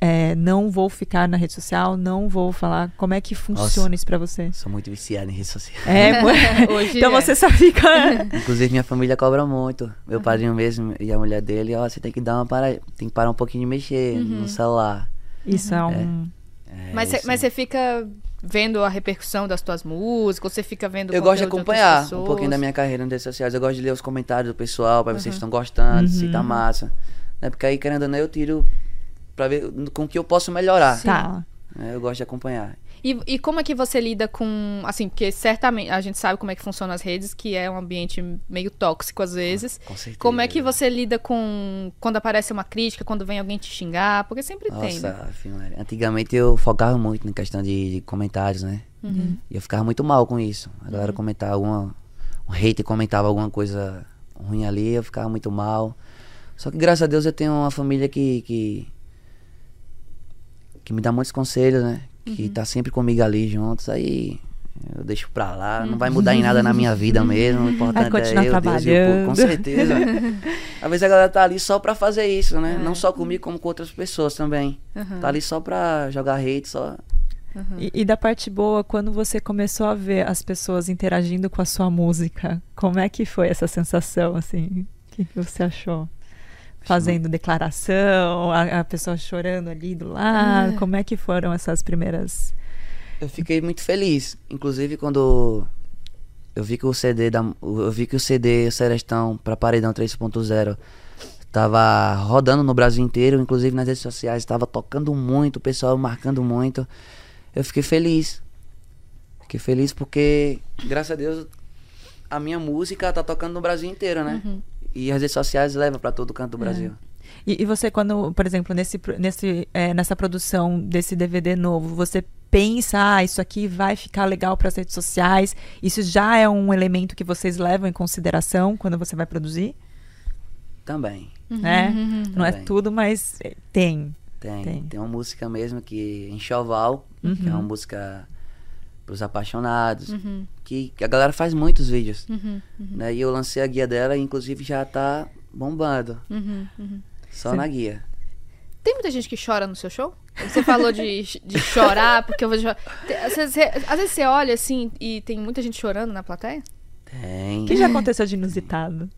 é, não vou ficar na rede social, não vou falar. Como é que funciona Nossa, isso pra você? Sou muito viciado em rede social. É, [laughs] [laughs] então é. você só fica. Inclusive, minha família cobra muito. Meu padrinho mesmo e a mulher dele, ó, você tem que dar uma parada, tem que parar um pouquinho de mexer uhum. no celular. Isso é um. É, mas, cê, mas você fica vendo a repercussão das tuas músicas, você fica vendo Eu gosto de acompanhar de um pouquinho da minha carreira nas redes sociais. Eu gosto de ler os comentários do pessoal para ver uhum. se vocês estão gostando, uhum. se tá uhum. massa. Né? Porque aí, querendo ou não, eu tiro para ver com que eu posso melhorar. Tá. É, eu gosto de acompanhar. E, e, como é que você lida com, assim, porque certamente a gente sabe como é que funcionam as redes, que é um ambiente meio tóxico às vezes. Com certeza. Como é que você lida com quando aparece uma crítica, quando vem alguém te xingar? Porque sempre Nossa, tem. Né? Antigamente eu focava muito na questão de, de comentários, né? Uhum. E eu ficava muito mal com isso. A galera uhum. comentava alguma. Um hater comentava alguma coisa ruim ali, eu ficava muito mal. Só que graças a Deus eu tenho uma família que, que que me dá muitos conselhos, né? Que uhum. tá sempre comigo ali juntos, aí eu deixo pra lá, não vai mudar em nada na minha vida mesmo. O importante vai continuar é eu, trabalhando. Deus e o povo, com certeza. [laughs] Às vezes a galera tá ali só pra fazer isso, né? É. Não só comigo, como com outras pessoas também. Uhum. Tá ali só pra jogar hate, só. Uhum. E, e, da parte boa, quando você começou a ver as pessoas interagindo com a sua música, como é que foi essa sensação, assim? O que, que você achou? Fazendo declaração, a, a, pessoa chorando ali do lado? É. Como é que foram essas primeiras? Eu fiquei muito feliz, inclusive quando eu vi que o CD da eu vi que o CD Serestão para Paredão 3.0 tava rodando no Brasil inteiro, inclusive nas redes sociais, estava tocando muito, o pessoal marcando muito. Eu fiquei feliz. Fiquei feliz porque graças a Deus a minha música tá tocando no Brasil inteiro, né? Uhum. E as redes sociais levam para todo canto do é. Brasil. E, e, você, quando, por exemplo, nesse, nesse, é, nessa produção desse DVD novo, você pensa, ah, isso aqui vai ficar legal para as redes sociais? Isso já é um elemento que vocês levam em consideração quando você vai produzir? Também. Né? Uhum. Não é tudo, mas tem. Tem. Tem, tem uma música mesmo que Enxoval, uhum. que é uma uhum. música pros apaixonados. Uhum. Que, a galera faz muitos vídeos. Uhum, uhum. Né? E eu lancei a guia dela e inclusive já tá bombando. Uhum, uhum. Só Sim. na guia. Tem muita gente que chora no seu show? Você falou de, de chorar, porque eu vou chorar. Às vezes, às vezes você olha assim e tem muita gente chorando na plateia? Tem. O que já aconteceu de inusitado?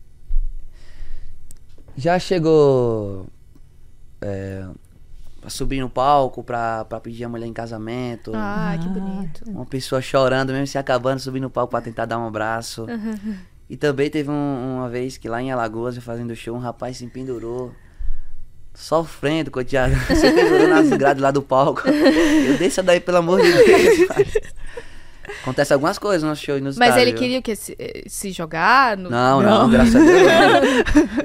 Já chegou é, pra subir no palco pra, pra pedir a mulher em casamento. Ah, que bonito. Uma pessoa chorando, mesmo se acabando, subir no palco pra tentar dar um abraço. [laughs] E também teve um- uma vez que lá em Alagoas, eu fazendo show, um rapaz se pendurou. Sofrendo, coiteado. [laughs] Se pendurou nas grades lá do palco. [laughs] Eu desça daí, pelo amor de Deus. Acontece algumas coisas no show inusitado. Mas ele queria o quê? Se, eh, se jogar? No, Não, não, graças a Deus.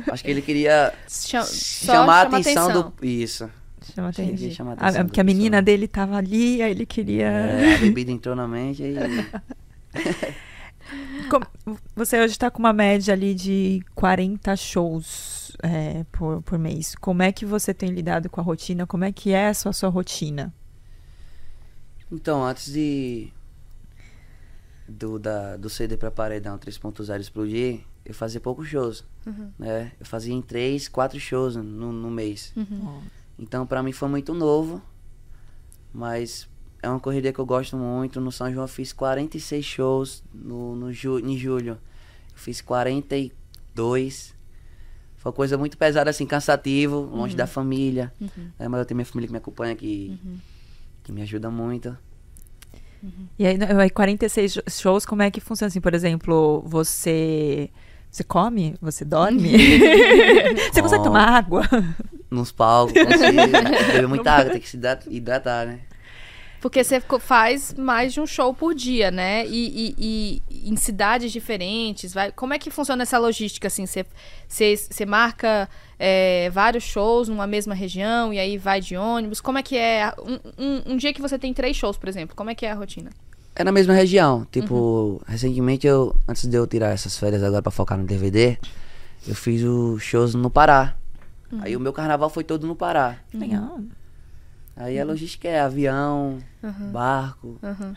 não. Acho que ele queria Cha- só chamar a atenção, atenção. do. Isso. Chama Entendi. atenção. A Ah, atenção porque a menina pessoa. dele tava ali, aí ele queria. É, a [laughs] bebida entrou na mente e. [laughs] Com- Você hoje tá com uma média ali de 40 shows é, por, por mês. Como é que você tem lidado com a rotina? Como é que é a sua, sua rotina? Então, antes de. Do, da, do CD pra Paredão 3.0 explodir, eu fazia poucos shows. Né? Eu fazia em três, quatro shows no, no mês. Então, pra mim foi muito novo. Mas é uma corrida que eu gosto muito. No São João eu fiz 46 shows no, no ju, em julho. Eu fiz 42. Foi uma coisa muito pesada, assim, cansativo, longe da família. né? Mas eu tenho minha família que me acompanha, que, que me ajuda muito. E aí, aí 46 jo- shows, como é que funciona assim? Por exemplo, você. Você come? Você dorme? [laughs] [laughs] você consegue tomar água? Nos palcos, [laughs] beber muita água, tem que se hidra- hidratar, né? Porque você faz mais de um show por dia, né? E, e- e em cidades diferentes. Vai... Como é que funciona essa logística, assim? Você, você, você marca é, vários shows numa mesma região e aí vai de ônibus? Como é que é? Um, um- um dia que você tem três shows, por exemplo, como é que é a rotina? É na mesma região. Tipo, recentemente eu, antes de eu tirar essas férias agora pra focar no DVD, eu fiz os shows no Pará. Aí o meu carnaval foi todo no Pará. Legal. Aí a logística é avião, barco, Uhum.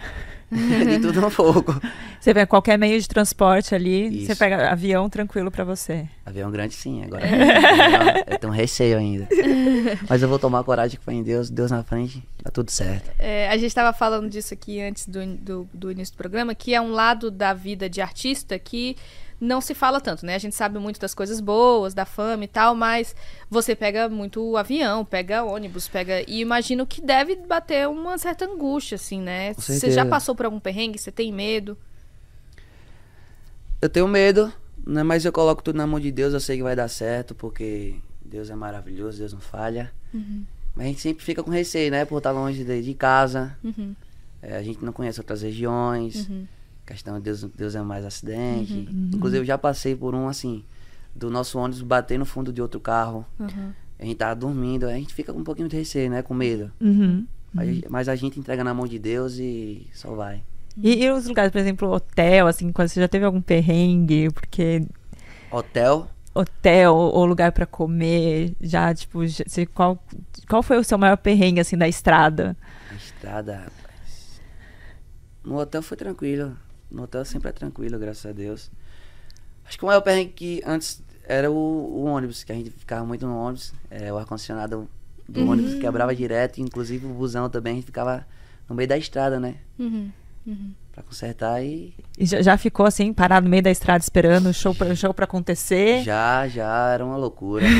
[laughs] de tudo um pouco. Você vê qualquer meio de transporte ali, você Isso. pega avião tranquilo pra você. Avião grande sim, agora [laughs] eu tenho receio ainda. [laughs] Mas eu vou tomar coragem com fé em Deus, Deus na frente, tá tudo certo. É, a gente estava falando disso aqui antes do, do, do início do programa, que é um lado da vida de artista que não se fala tanto, né? A gente sabe muito das coisas boas, da fama e tal, mas você pega muito avião, pega ônibus, pega. E imagino que deve bater uma certa angústia, assim, né? Você já passou por algum perrengue? Você tem medo? Eu tenho medo, né? Mas eu coloco tudo na mão de Deus, eu sei que vai dar certo, porque Deus é maravilhoso, Deus não falha. Mas a gente sempre fica com receio, né? Por estar longe de, de casa. Uhum. É, a gente não conhece outras regiões. Uhum. Questão de Deus, Deus é mais acidente. Inclusive, eu já passei por um assim, do nosso ônibus bater no fundo de outro carro. Uhum. A gente tava dormindo, a gente fica com um pouquinho de receio, né? Com medo. Uhum. Mas, mas a gente entrega na mão de Deus e só vai. E, e os lugares, por exemplo, hotel, assim, quando você já teve algum perrengue, porque Hotel, hotel ou lugar pra comer, já, tipo, já- você- qual, qual foi o seu maior perrengue, assim, da estrada? estrada, rapaz. No hotel foi tranquilo. No hotel sempre é tranquilo, graças a Deus. Acho que o maior perrengue que antes era o, o ônibus, que a gente ficava muito no ônibus. É, o ar-condicionado do ônibus quebrava direto, inclusive o busão também, a gente ficava no meio da estrada, né? Uhum. Pra consertar e E já, já ficou, assim, parado no meio da estrada esperando o show pra, o show pra acontecer? já, já era uma loucura. [laughs]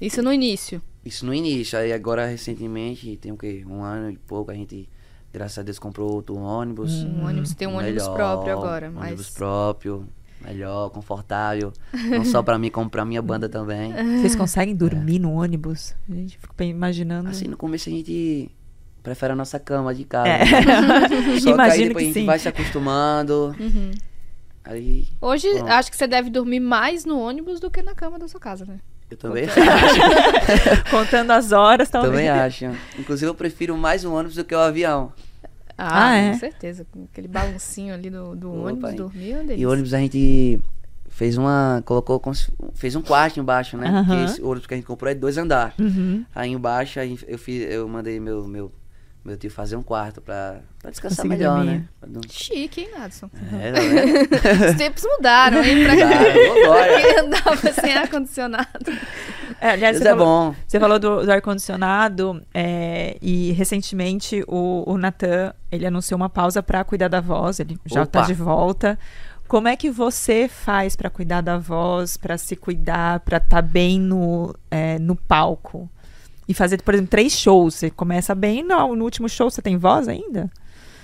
Isso no início. Isso no início, aí agora recentemente, tem o quê? Um ano e pouco, a gente, graças a Deus, comprou outro ônibus. Um ônibus tem um ônibus Melhor, próprio agora, um mas. Ônibus próprio, melhor, confortável. Não só pra mim, como pra minha banda também. [laughs] Vocês conseguem dormir no ônibus? A gente fica bem imaginando. Assim, no começo a gente prefere a nossa cama de casa. É. né? [laughs] Só que aí Imagino depois que a gente sim. vai se acostumando. Uhum. Aí Hoje, Pronto. acho que você deve dormir mais no ônibus do que na cama da sua casa, né? eu também Puta. [laughs] acho. Contando as horas, talvez. também acho. Inclusive eu prefiro mais o ônibus do que o avião. Ah, Ah, é? com certeza. Com aquele balancinho ali do, do Opa, ônibus, é uma E ônibus a gente fez uma. colocou. fez um quarto embaixo, né? Aham. Porque esse ônibus que a gente comprou é de dois andares. Uhum. Aí embaixo aí eu, fiz, eu mandei meu, meu, meu tio fazer um quarto pra, pra descansar melhor, dormir. né? Pra dormir. Chique, hein, Adson? É, não é? Os tempos mudaram, hein? Pra quem, pra [laughs] quem andava sem ar-condicionado. É, aliás, Deus você é falou, bom. Você falou do, do ar-condicionado é, e recentemente o, o Natan, ele anunciou uma pausa para cuidar da voz, ele já está de volta. Como é que você faz para cuidar da voz, para se cuidar, para estar bem no, é, no palco? E fazer, por exemplo, três shows. Você começa bem, no, no último show você tem voz ainda?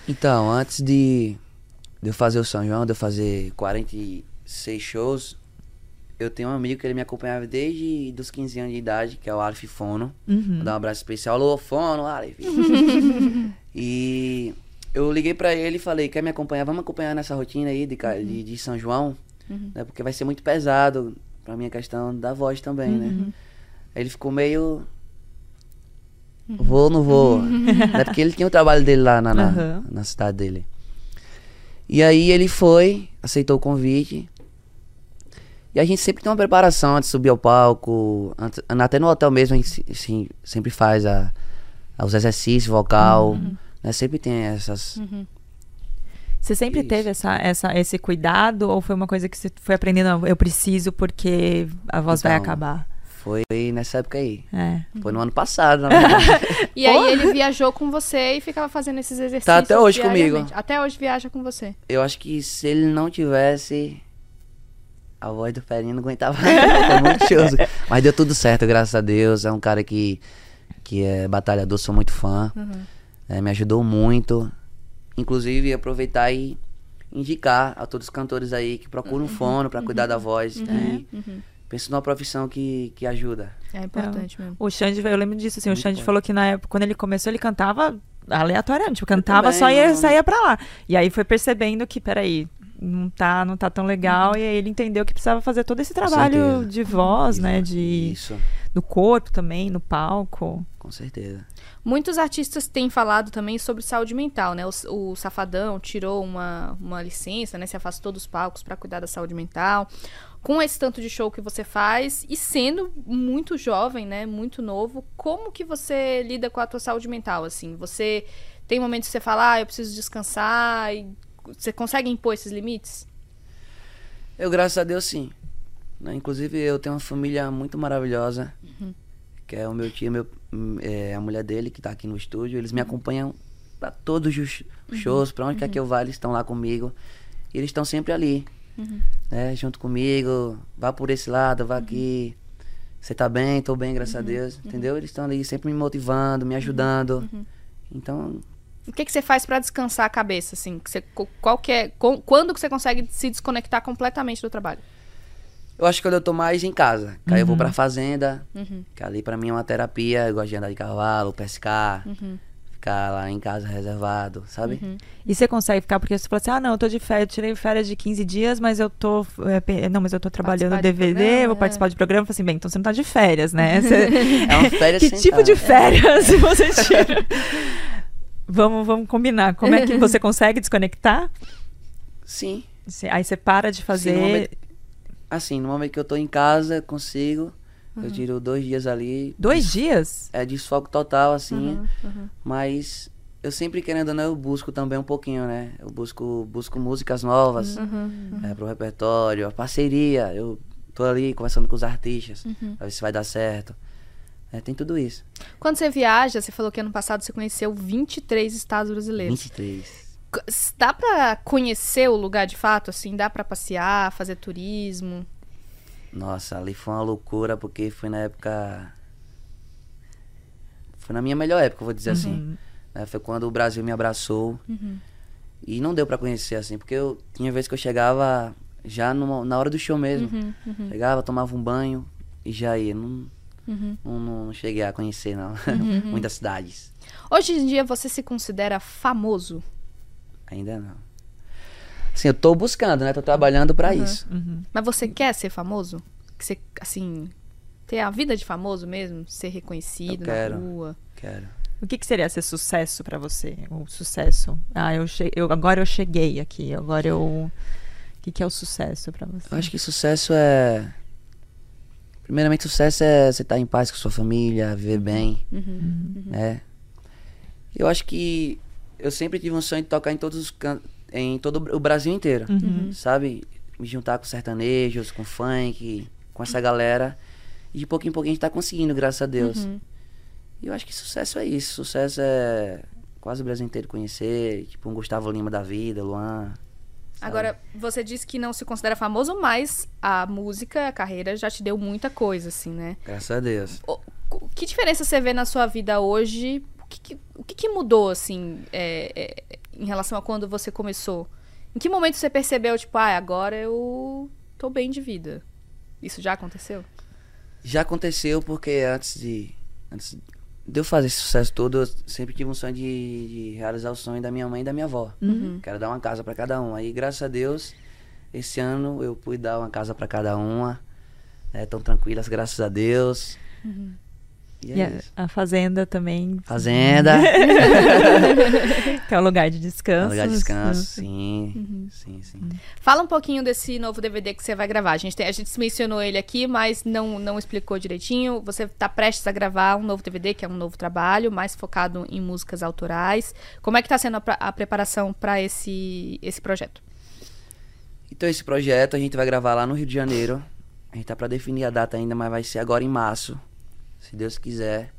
Então, antes de, de eu fazer o São João, de eu fazer 46 shows, eu tenho um amigo que ele me acompanhava desde dos 15 anos de idade, que é o Alif Fono. Uhum. Vou dar um abraço especial. Alô, Fono, Alif. [laughs] e eu liguei pra ele e falei, quer me acompanhar? Vamos acompanhar nessa rotina aí de, ca- de, de São João? Né? Porque vai ser muito pesado pra minha questão da voz também, né? Aí ele ficou meio... Vou ou não vou? né? Porque ele tinha o trabalho dele lá na, na, na cidade dele. E aí ele foi, aceitou o convite. E a gente sempre tem uma preparação antes de subir ao palco. antes- até no hotel mesmo a gente assim, sempre faz a, os exercícios vocal. Né? Sempre tem essas. Você sempre Isso. teve essa, essa, esse cuidado ou foi uma coisa que você foi aprendendo? "Não, Eu preciso porque a voz vai Então, acabar. Foi nessa época aí. É. Foi no ano passado, na verdade. [laughs] E aí ele viajou com você e ficava fazendo esses exercícios. Tá até hoje comigo. Até hoje viaja com você. Eu acho que se ele não tivesse. A voz do Ferinho não aguentava. Foi muito shows. [laughs] Mas deu tudo certo, graças a Deus. É um cara que, que é batalhador, sou muito fã. É, me ajudou muito. Inclusive, aproveitar e indicar a todos os cantores aí que procuram um fono pra cuidar da voz. E penso numa profissão que, que ajuda. É importante mesmo. O Xande, eu lembro disso, assim, o Xande bom. falou que na época, quando ele começou, ele cantava aleatoriamente, tipo, cantava, também, só ia, não- saía pra lá. E aí foi percebendo que, peraí, não tá, não tá tão legal, e aí ele entendeu que precisava fazer todo esse trabalho de voz, Isso, né, de, Isso, do corpo também, no palco. com certeza. Muitos artistas têm falado também sobre saúde mental, né? O, o Safadão tirou uma, uma licença, né? Se afastou dos palcos para cuidar da saúde mental. Com esse tanto de show que você faz e sendo muito jovem, né? Muito novo, como que você lida com a tua saúde mental, assim? Você tem momentos que você fala, ah, eu preciso descansar e você consegue impor esses limites? Eu, graças a Deus, sim. Né? Inclusive, eu tenho uma família muito maravilhosa, que é o meu tio, meu, é, a mulher dele, que tá aqui no estúdio. Eles me acompanham pra todos os os shows, pra onde quer que eu vá, eles estão lá comigo. E eles estão sempre ali, né? Junto comigo. Vá por esse lado, vá aqui. Você tá bem? Tô bem, graças a Deus. Entendeu? Eles estão ali sempre me motivando, me ajudando. Então, O que, que você faz para descansar a cabeça, assim? Que você, qual que é, com- quando que você consegue se desconectar completamente do trabalho? Eu acho que quando eu tô mais em casa. Que aí eu vou pra fazenda. Uhum. Que ali pra mim é uma terapia. Eu gosto de andar de cavalo, pescar. Uhum. Ficar lá em casa reservado, sabe? E você consegue ficar, porque você falou assim, ah, não, eu tô de férias, eu tirei férias de 15 dias, mas eu tô, é, não, mas eu tô trabalhando Participar de DVD, programa, vou é. participar de programa, eu falei assim, bem, então você não tá de férias, né? [laughs] Você- É uma [laughs] férias que tipo de férias [laughs] você tira? Vamos, vamos combinar. Como é que você [laughs] consegue desconectar? Sim. Aí você para de fazer. Sim, no momento- Assim, no momento que eu tô em casa, consigo. Eu tiro dois dias ali. Dois dias? É desfoco total, assim. Uhum. Mas eu sempre querendo ou não, eu busco também um pouquinho, né? Eu busco, busco músicas novas Uhum. é, pro repertório, a parceria. Eu tô ali conversando com os artistas pra ver se vai dar certo. É, tem tudo isso. Quando você viaja, você falou que ano passado você conheceu 23 estados brasileiros. 23. C- Dá pra conhecer o lugar de fato, assim? Dá pra passear, fazer turismo? Nossa, ali foi uma loucura, porque foi na época. Foi na minha melhor época, vou dizer assim. né? Foi quando o Brasil me abraçou. E não deu pra conhecer, assim, porque eu tinha vezes que eu chegava já numa- na hora do show mesmo. Chegava, tomava um banho e já ia. Não, não, não cheguei a conhecer, não. [laughs] Muitas cidades. Hoje em dia você se considera famoso? Ainda não. Assim, eu tô buscando, né? Tô trabalhando pra isso. Mas você quer ser famoso? Que você, assim, ter a vida de famoso mesmo? Ser reconhecido Eu na quero. rua? Quero. O que, que seria ser sucesso pra você? O sucesso. Ah, eu, che eu agora eu cheguei aqui. Agora eu. O que, que é o sucesso pra você? Eu acho que sucesso é. Primeiramente, sucesso é você estar em paz com sua família, viver bem, né? Eu acho que eu sempre tive um sonho de tocar em todos os cantos, em todo o Brasil inteiro, sabe? Me juntar com sertanejos, com funk, com essa galera E de pouquinho em pouquinho a gente tá conseguindo, graças a Deus. Uhum. E eu acho que sucesso é isso. Sucesso é quase o Brasil inteiro conhecer. Tipo, um Gustavo Lima da vida, Luan. Sabe? Agora, você disse que não se considera famoso, mas a música, a carreira já te deu muita coisa, assim, né? Graças a Deus. O- o- que diferença você vê na sua vida hoje? O que, que- o que, que mudou, assim, é, é, em relação a quando você começou? Em que momento você percebeu, tipo, ah, agora eu tô bem de vida? Isso já aconteceu? Já aconteceu porque antes de. Antes de eu fazer esse sucesso todo, eu sempre tive um sonho de, de realizar o sonho da minha mãe e da minha avó. Uhum. Quero dar uma casa pra cada um. Aí, graças a Deus, esse ano eu pude dar uma casa pra cada uma. Né, tão tranquilas, graças a Deus. E é E a, isso. a fazenda também, Fazenda. [laughs] que é o lugar de é descanso. um lugar de descanso, Uhum. sim. Sim, sim. Fala um pouquinho desse novo DVD que você vai gravar. A gente, tem- a gente mencionou ele aqui, mas não, não explicou direitinho. Você tá prestes a gravar um novo DVD, que é um novo trabalho, mais focado em músicas autorais. Como é que tá sendo a, a preparação para esse, esse projeto? Então esse projeto a gente vai gravar lá no Rio de Janeiro. A gente tá pra definir a data ainda, mas vai ser agora em março, se Deus quiser.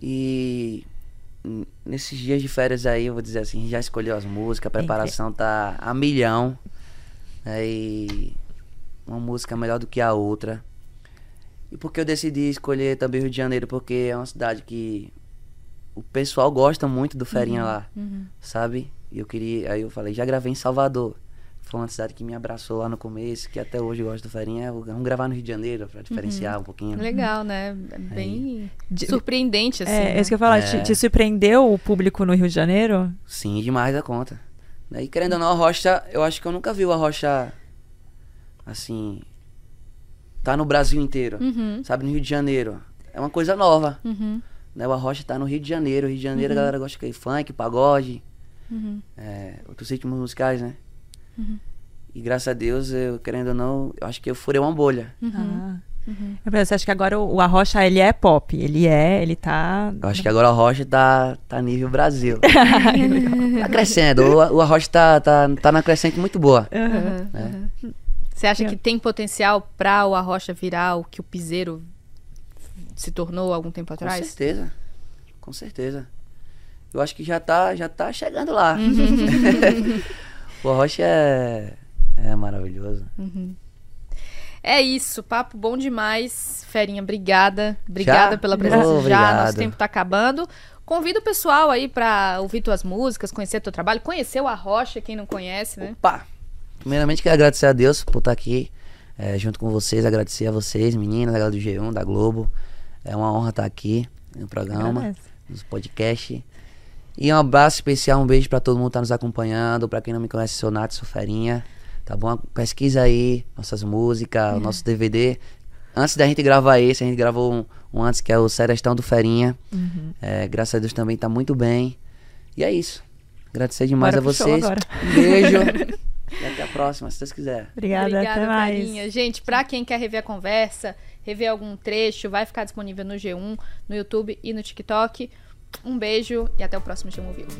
E nesses dias de férias aí, eu vou dizer assim, já escolheu as músicas, a preparação tá a milhão. né, E uma música melhor do que a outra. E por que eu decidi escolher também o Rio de Janeiro? Porque é uma cidade que o pessoal gosta muito do Ferinha lá sabe? E eu queria, aí eu falei, já gravei em Salvador. Foi uma cidade que me abraçou lá no começo, que até hoje eu gosto do Farinha. Vamos gravar no Rio de Janeiro pra diferenciar um pouquinho. Legal, né? É Bem De- surpreendente, assim. É, né? é isso que eu ia falar. É. Te, te surpreendeu o público no Rio de Janeiro? Sim, demais da conta. Né, E querendo ou não, a Rocha, eu acho que eu nunca vi a Rocha assim. Tá no Brasil inteiro. Uhum, Sabe, no Rio de Janeiro. É uma coisa nova. uhum, Né? O Arrocha tá no Rio de Janeiro. Rio de Janeiro a galera gosta de funk, pagode, uhum. é, outros ritmos musicais, né? E graças a Deus, eu, querendo ou não, eu acho que eu furei uma bolha. Eu penso, Você acha que agora o, o Arrocha, ele é pop? Ele é, ele tá... Eu acho que agora a Rocha tá, tá nível Brasil. [laughs] tá crescendo. O, o Arrocha tá, tá, tá na crescente muito boa. Uhum, né? uhum. Você acha que tem potencial pra o Arrocha virar o que o Piseiro se tornou algum tempo Com atrás? certeza. Com certeza. Eu acho que já tá, já tá chegando lá. [laughs] o Arrocha é, é maravilhoso. É isso, papo bom demais. Ferinha, obrigada. Obrigada Já? pela presença Oh, já. Nosso tempo tá acabando. Convido o pessoal aí pra ouvir tuas músicas, conhecer teu trabalho, conhecer o Arrocha, quem não conhece, né? Opa! Primeiramente, quero agradecer a Deus por estar aqui é, junto com vocês. Agradecer a vocês, meninas, da galera do G1, da Globo. É uma honra estar aqui no programa. Nos podcasts. E um abraço especial, um beijo pra todo mundo que tá nos acompanhando. Pra quem não me conhece, sou Nath, sou Ferinha. Tá bom? Pesquisa aí nossas músicas, o nosso DVD. Antes da gente gravar esse, a gente gravou um, um antes que é o Serestão do Ferinha. É, graças a Deus também tá muito bem. E é isso. Agradecer demais Bora a vocês. agora. Um beijo. [laughs] e até a próxima, se Deus quiser. Obrigada, até mais. Ferinha. Gente, pra quem quer rever a conversa, rever algum trecho, vai ficar disponível no G1, no YouTube e no TikTok. Um beijo e até o próximo Chamo Vivo.